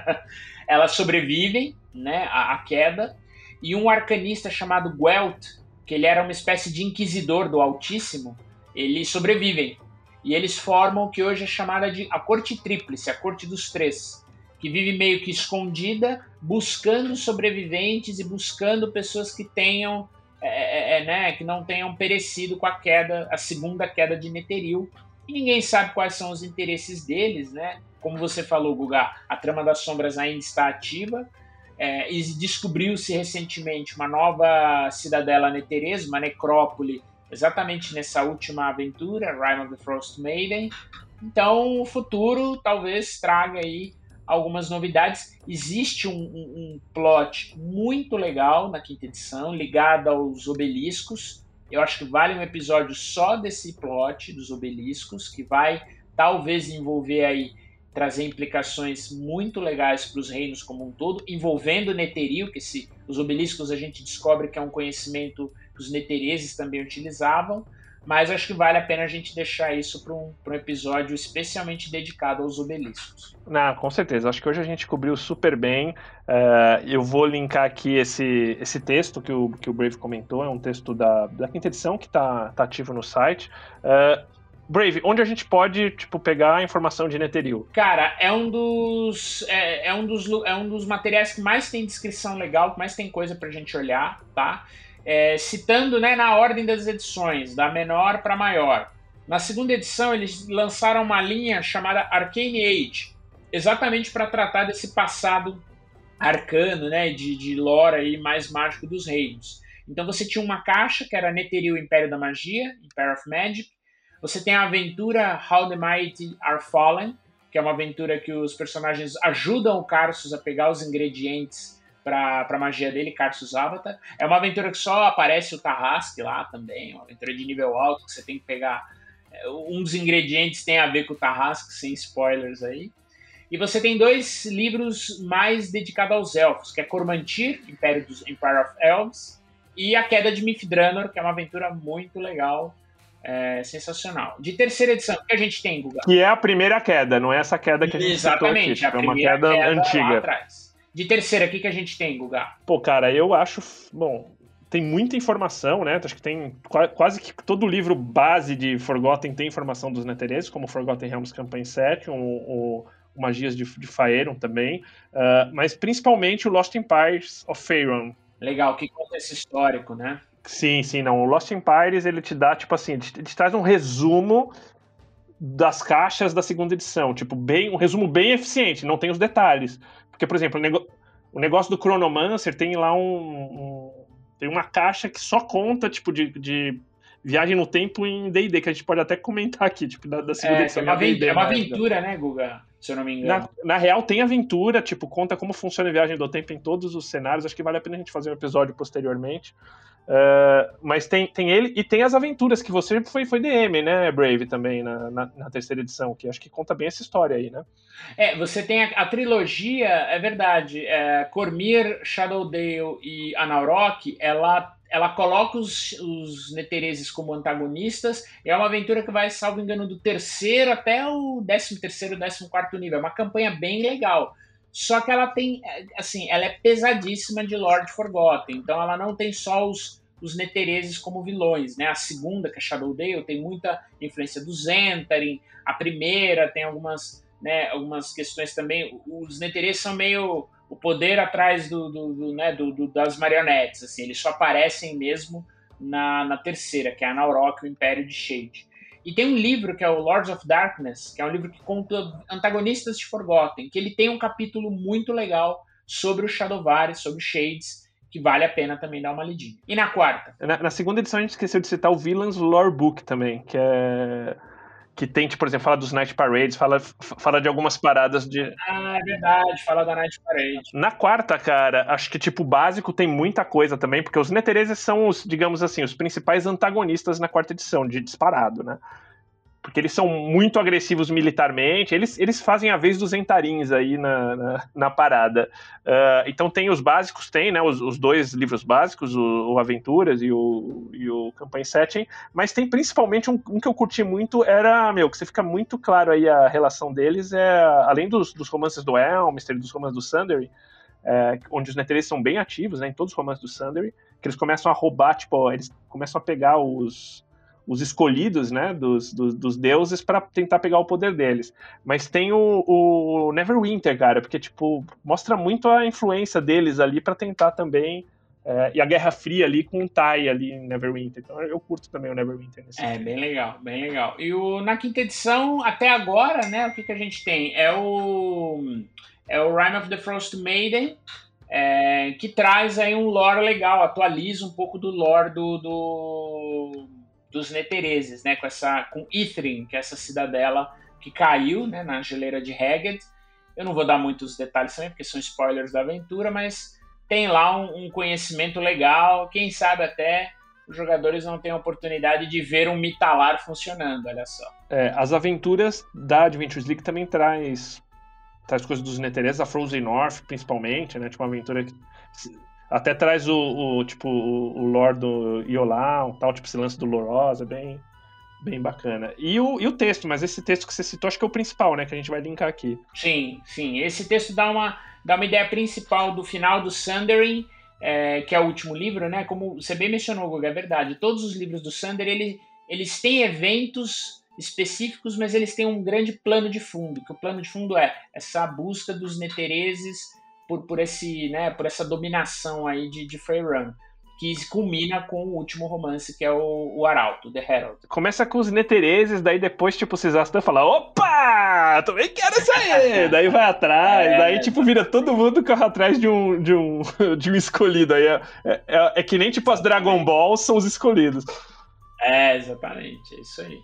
[SPEAKER 3] Elas sobrevivem né, à, queda. E um arcanista chamado Guelt, que ele era uma espécie de inquisidor do Altíssimo, eles sobrevivem. E eles formam o que hoje é chamada de a Corte Tríplice, a Corte dos Três, que vive meio que escondida, buscando sobreviventes e buscando pessoas que tenham é, é, é, né, que não tenham perecido com a queda, a segunda queda de Netheril, e ninguém sabe quais são os interesses deles, né? Como você falou, Guga, a trama das sombras ainda está ativa. É, e descobriu-se recentemente uma nova cidadela neteresa, uma necrópole, exatamente nessa última aventura, Rime of the Frost Maiden. Então, o futuro talvez traga aí algumas novidades. Existe um, um, um, plot muito legal na quinta edição, ligado aos obeliscos. Eu acho que vale um episódio só desse plot dos obeliscos, que vai talvez envolver aí trazer implicações muito legais para os reinos como um todo, envolvendo Neterio, que se, os obeliscos a gente descobre que é um conhecimento que os netereses também utilizavam, mas acho que vale a pena a gente deixar isso para um, um episódio especialmente dedicado aos obeliscos.
[SPEAKER 2] Não, com certeza. Acho que hoje a gente cobriu super bem. Uh, eu vou linkar aqui esse, esse texto que o, que o Brave comentou. É um texto da, da quinta edição que está tá ativo no site. Uh, Brave, onde a gente pode, tipo, pegar a informação de Netheril?
[SPEAKER 3] Cara, é um dos é, é, um dos é um dos materiais que mais tem descrição legal, que mais tem coisa pra gente olhar, tá? é, citando né, na ordem das edições, da menor para maior. Na segunda edição, eles lançaram uma linha chamada Arcane Age, exatamente para tratar desse passado arcano, né, de, de lore aí mais mágico dos reinos. Então você tinha uma caixa que era Netheril Império da Magia, Imperial of Magic. Você tem a aventura How the Mighty Are Fallen, que é uma aventura que os personagens ajudam o Carsus a pegar os ingredientes pra, pra magia dele, Carsus Avatar. É uma aventura que só aparece o Tarrasque lá também, uma aventura de nível alto que você tem que pegar. É, um dos ingredientes tem a ver com o Tarrasque, sem spoilers aí. E você tem dois livros mais dedicados aos elfos, que é Cormantir, Império dos Empire of Elves, e A Queda de Mithranor, que é uma aventura muito legal, é, sensacional. De terceira edição, o que a gente tem, Guga?
[SPEAKER 2] Que é a primeira queda, não é essa queda que a gente
[SPEAKER 3] Exatamente, aqui, é uma queda, queda antiga. De terceira, o que, que a gente tem, Guga?
[SPEAKER 2] Pô, cara, eu acho. Bom, tem muita informação, né? Acho que tem quase que todo livro base de Forgotten tem informação dos Netereses, como Forgotten Realms Campaign 7, o, o, o Magias de, de Faerun também, uh, mas principalmente o Lost Empires of Faerun.
[SPEAKER 3] Legal, que conta esse histórico, né?
[SPEAKER 2] Sim, sim, não. O Lost Empires, ele te dá, tipo assim, ele te, ele te traz um resumo das caixas da segunda edição, tipo, bem, um resumo bem eficiente, não tem os detalhes. Porque, por exemplo, o negócio do Chronomancer tem lá um, um, tem uma caixa que só conta, tipo, de, de viagem no tempo em D&D, que a gente pode até comentar aqui, tipo, da, da segunda
[SPEAKER 3] é, edição. É uma, aventura, é uma aventura, né, Guga? Se eu não me engano.
[SPEAKER 2] Na, na, real, tem aventura, tipo, conta como funciona a viagem do tempo em todos os cenários. Acho que vale a pena a gente fazer um episódio posteriormente. Uh, mas tem, tem ele e tem as aventuras que você foi, foi DM, né, Brave, também, na, na, na, terceira edição, que acho que conta bem essa história aí, né?
[SPEAKER 3] É, você tem a, a trilogia, é verdade, é, Cormir, Shadowdale e Anauroch, ela, ela coloca os, os Netereses como antagonistas, é uma aventura que vai, salvo engano, do terceiro até o décimo terceiro, décimo quarto nível, é uma campanha bem legal. Só que ela tem, assim, ela é pesadíssima de Lord Forgotten. Então ela não tem só os, os Netereses como vilões, né? A segunda, que é Shadowdale, tem muita influência do Zentarin. A primeira tem algumas, né, algumas questões também. Os Netereses são meio o poder atrás do, do, do né, do, do, das marionetes, assim. Eles só aparecem mesmo na, na terceira, que é a Naurok, o Império de Shade. E tem um livro que é o Lords of Darkness, que é um livro que conta antagonistas de Forgotten, que ele tem um capítulo muito legal sobre o Shadowvari, sobre Shades, que vale a pena também dar uma lidinha. E na quarta?
[SPEAKER 2] Na, na segunda edição a gente esqueceu de citar o Villains Lore Book também, que é que tem, tipo, por exemplo, fala dos Night Parades, fala, fala de algumas paradas de.
[SPEAKER 3] Ah, é verdade, fala da Night Parade.
[SPEAKER 2] Na quarta, cara, acho que, tipo, básico tem muita coisa também, porque os Netereses são os, digamos assim, os principais antagonistas na quarta edição, de disparado, né? Porque eles são muito agressivos militarmente, eles, eles fazem a vez dos entarins aí na, na, na parada. Uh, então tem os básicos, tem, né, os, os dois livros básicos, o, o, Aventuras e o, e o Campaign Setting, mas tem principalmente um, um, que eu curti muito, era, meu, que você fica muito claro aí a relação deles, é, além dos, dos romances do Elmster e dos romances do Sundery, é, onde os Netherese são bem ativos, né, em todos os romances do Sundery, que eles começam a roubar, tipo, eles começam a pegar os os escolhidos, né, dos, dos, dos deuses para tentar pegar o poder deles. Mas tem o, o, Neverwinter, cara, porque, tipo, mostra muito a influência deles ali para tentar também. É, e a Guerra Fria ali com o Tai ali em Neverwinter. Então eu curto também o Neverwinter.
[SPEAKER 3] Nesse é, bem legal, bem legal. E o, na quinta edição, até agora, né, o que, que a gente tem? É o, é o Rime of the Frost Maiden, é, que traz aí um lore legal, atualiza um pouco do lore do, do dos Netereses, né, com essa com Ithrin, que é essa cidadela que caiu, né, na geleira de Hagrid. Eu não vou dar muitos detalhes também, porque são spoilers da aventura, mas tem lá um, um conhecimento legal. Quem sabe até os jogadores não têm a oportunidade de ver um Mitalar funcionando, olha só.
[SPEAKER 2] É, as aventuras da Adventures League também traz, traz coisas dos Neteres, a Frozen North, principalmente, né? Tipo, uma aventura que até traz o, o tipo, o, lore do Iolau, tal, tipo, esse lance do Lorosa, bem, bem bacana. E o, e o texto, mas esse texto que você citou, acho que é o principal, né? Que a gente vai linkar aqui.
[SPEAKER 3] Sim, sim. Esse texto dá uma, dá uma ideia principal do final do Sundering, é, que é o último livro, né? Como você bem mencionou, Guga, é verdade. Todos os livros do Sander, ele, eles têm eventos específicos, mas eles têm um grande plano de fundo, que o plano de fundo é essa busca dos netereses por, por, esse, né, por essa dominação aí de, de Freyran que culmina com o último romance, que é o, o Arauto, The Herald.
[SPEAKER 2] Começa com os Netereses, daí depois, tipo, o Cisastan fala, opa, também quero sair! daí vai atrás, é, daí, tipo, vira todo mundo corre atrás de um, de um, de um escolhido. Aí é, é, é, é que nem, tipo, as Dragon Balls são os escolhidos.
[SPEAKER 3] É, exatamente, é isso aí.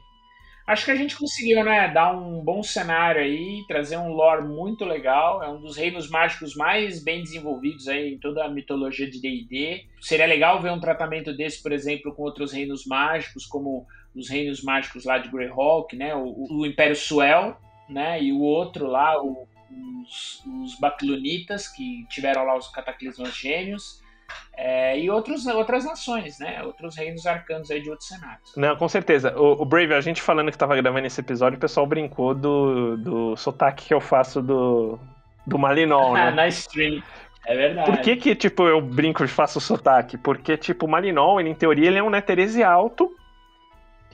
[SPEAKER 3] Acho que a gente conseguiu, né, dar um bom cenário aí, trazer um lore muito legal. É um dos reinos mágicos mais bem desenvolvidos aí em toda a mitologia de D&D. Seria legal ver um tratamento desse, por exemplo, com outros reinos mágicos, como os reinos mágicos lá de Greyhawk, né, o, o Império Suel, né, e o outro lá, o, os, os Baclunitas, que tiveram lá os cataclismos gêmeos. É, e outros, outras nações, né? Outros reinos arcanos aí de outros cenários.
[SPEAKER 2] Não, com certeza. O, o Brave, a gente falando que tava gravando esse episódio, o pessoal brincou do, do sotaque que eu faço do, do Malinol, né?
[SPEAKER 3] Na stream. É verdade.
[SPEAKER 2] Por que que, tipo, eu brinco e faço sotaque? Porque, tipo, o Malinol, ele, em teoria, ele é um Neterese alto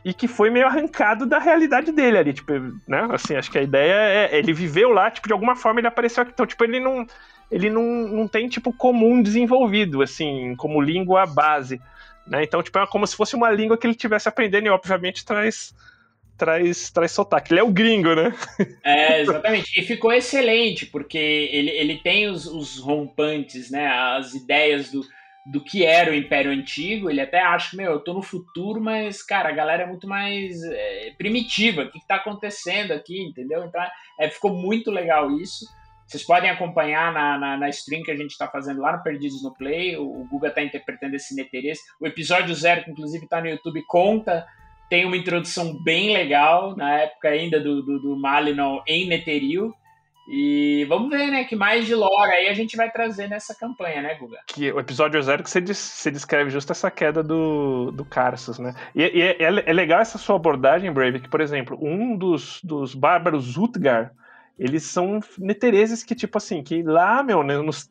[SPEAKER 2] e que foi meio arrancado da realidade dele ali, tipo, né? Assim, acho que a ideia é... Ele viveu lá, tipo, de alguma forma ele apareceu aqui. Então, tipo, ele não ele não, não tem, tipo, comum desenvolvido, assim, como língua base. Né? Então, tipo, é como se fosse uma língua que ele tivesse aprendendo e, obviamente, traz, traz, traz sotaque. Ele é o gringo, né?
[SPEAKER 3] É, exatamente. E ficou excelente, porque ele, ele tem os, os rompantes, né? As ideias do, do que era o Império Antigo. Ele até acha, meu, eu tô no futuro, mas, cara, a galera é muito mais é, primitiva. O que, que tá acontecendo aqui, entendeu? Então, é, ficou muito legal isso. Vocês podem acompanhar na, na, na stream que a gente está fazendo lá no Perdidos no Play. O, o Guga está interpretando esse Neterês. O episódio zero, que inclusive está no YouTube, conta. Tem uma introdução bem legal, na época ainda do, do, do Malinol em Neteril. E vamos ver, né, que mais de lore aí a gente vai trazer nessa campanha, né, Guga?
[SPEAKER 2] Que o episódio zero que você, você descreve justo essa queda do, do Carsus, né? E, e é, é, legal essa sua abordagem, Brave, que, por exemplo, um dos, dos bárbaros Utgar, eles são netereses que, tipo assim, que lá, meu, né, nos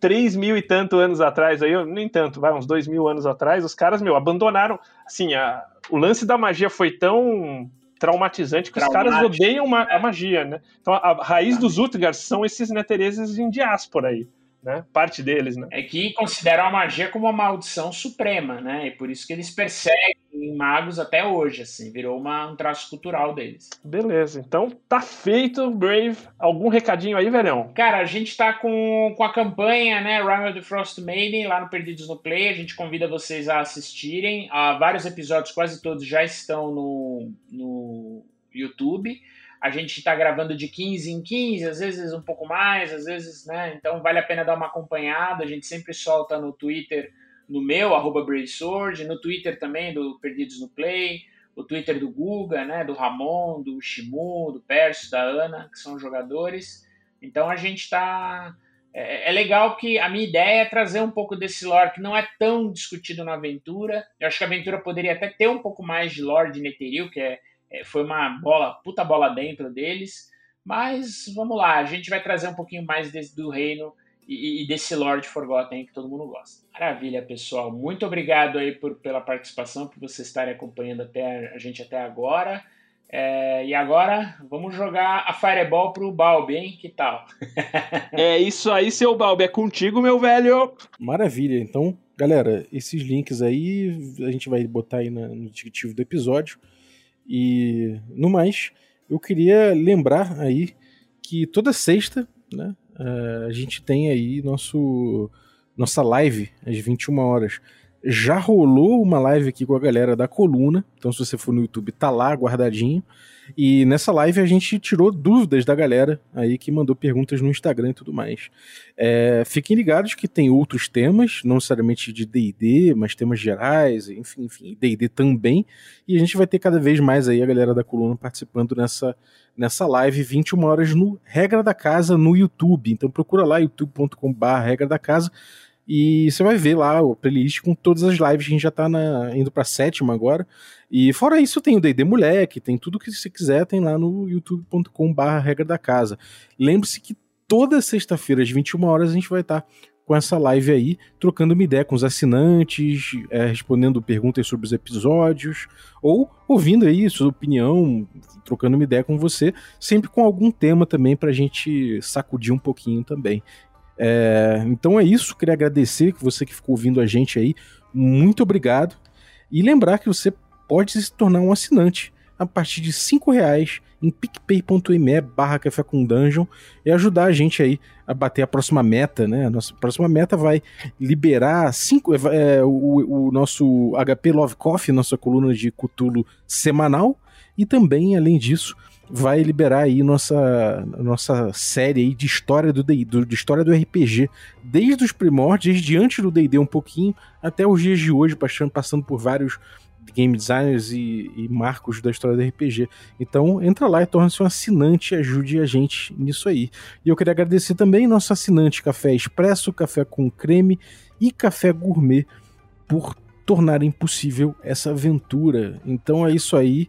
[SPEAKER 2] 3 mil e tanto anos atrás, aí, nem tanto, vai, uns 2 mil anos atrás, os caras, meu, abandonaram, assim, a, o lance da magia foi tão traumatizante que Traumático. os caras odeiam ma a magia, né? Então a, a raiz dos Utgars são esses netereses em diáspora aí né? Parte deles, né?
[SPEAKER 3] É que consideram a magia como uma maldição suprema, né? E por isso que eles perseguem magos até hoje, assim, virou uma, um traço cultural deles.
[SPEAKER 2] Beleza, então tá feito, Brave. Algum recadinho aí, velhão?
[SPEAKER 3] Cara, a gente tá com, com a campanha, né, Rime of the Frost Maiden, lá no Perdidos no Play. A gente convida vocês a assistirem. Uh, vários episódios, quase todos, já estão no, no YouTube. A gente está gravando de 15 em 15, às vezes um pouco mais, às vezes, né? Então vale a pena dar uma acompanhada. A gente sempre solta no Twitter, no meu, arroba Sword, no Twitter também, do Perdidos no Play, o Twitter do Guga, né? Do Ramon, do Shimu, do Perso, da Ana, que são jogadores. Então a gente está. É, é, legal que a minha ideia é trazer um pouco desse lore que não é tão discutido na aventura. Eu acho que a aventura poderia até ter um pouco mais de lore de Netheril, que é é, foi uma bola, puta bola dentro deles. Mas vamos lá, a gente vai trazer um pouquinho mais desse, do reino e, e, desse Lord Forgotten que todo mundo gosta. Maravilha, pessoal. Muito obrigado aí por, pela participação, por vocês estarem acompanhando até a gente até agora. É, e agora vamos jogar a Fireball pro Balbi, hein? Que tal?
[SPEAKER 2] é isso aí, seu Balbi. É contigo, meu velho.
[SPEAKER 1] Maravilha. Então, galera, esses links aí a gente vai botar aí no descritivo do episódio. E no mais, eu queria lembrar aí que toda sexta, né, eh, a gente tem aí nosso nossa live às 21 horas. Já rolou uma live aqui com a galera da coluna, então se você for no YouTube, tá lá guardadinho. E nessa live a gente tirou dúvidas da galera aí que mandou perguntas no Instagram e tudo mais. É, fiquem ligados que tem outros temas, não necessariamente de DD, mas temas gerais, enfim, enfim, DD também. E a gente vai ter cada vez mais aí a galera da coluna participando nessa, nessa live, 21 horas no Regra da Casa no YouTube. Então procura lá youtube.com.br Regra da Casa. E você vai ver lá o playlist com todas as lives a gente já tá na, indo pra sétima agora. E fora isso, tem o D&D Moleque, tem tudo que você quiser, tem lá no youtube.com.br regra da casa. Lembre-se que toda sexta-feira às 21 horas a gente vai estar tá com essa live aí, trocando uma ideia com os assinantes, é, respondendo perguntas sobre os episódios, ou ouvindo aí sua opinião, trocando uma ideia com você, sempre com algum tema também pra gente sacudir um pouquinho também. É, então é isso, queria agradecer que você que ficou ouvindo a gente aí, muito obrigado. E lembrar que você pode se tornar um assinante a partir de cinco reais em picpay.me barra café com dungeon e ajudar a gente aí a bater a próxima meta, né? A nossa próxima meta vai liberar cinco, é, o, o, nosso HP Love Coffee, nossa coluna de Cutulo semanal, e também, além disso, vai liberar aí nossa, nossa série aí de história do, do de história do RPG, desde os primórdios, desde antes do D&D um pouquinho, até os dias de hoje, passando, passando por vários game designers e, e, marcos da história do RPG. Então entra lá e torna-se um assinante e ajude a gente nisso aí. E eu queria agradecer também nosso assinante Café Expresso, Café com Creme e Café Gourmet por tornarem possível essa aventura. Então é isso aí.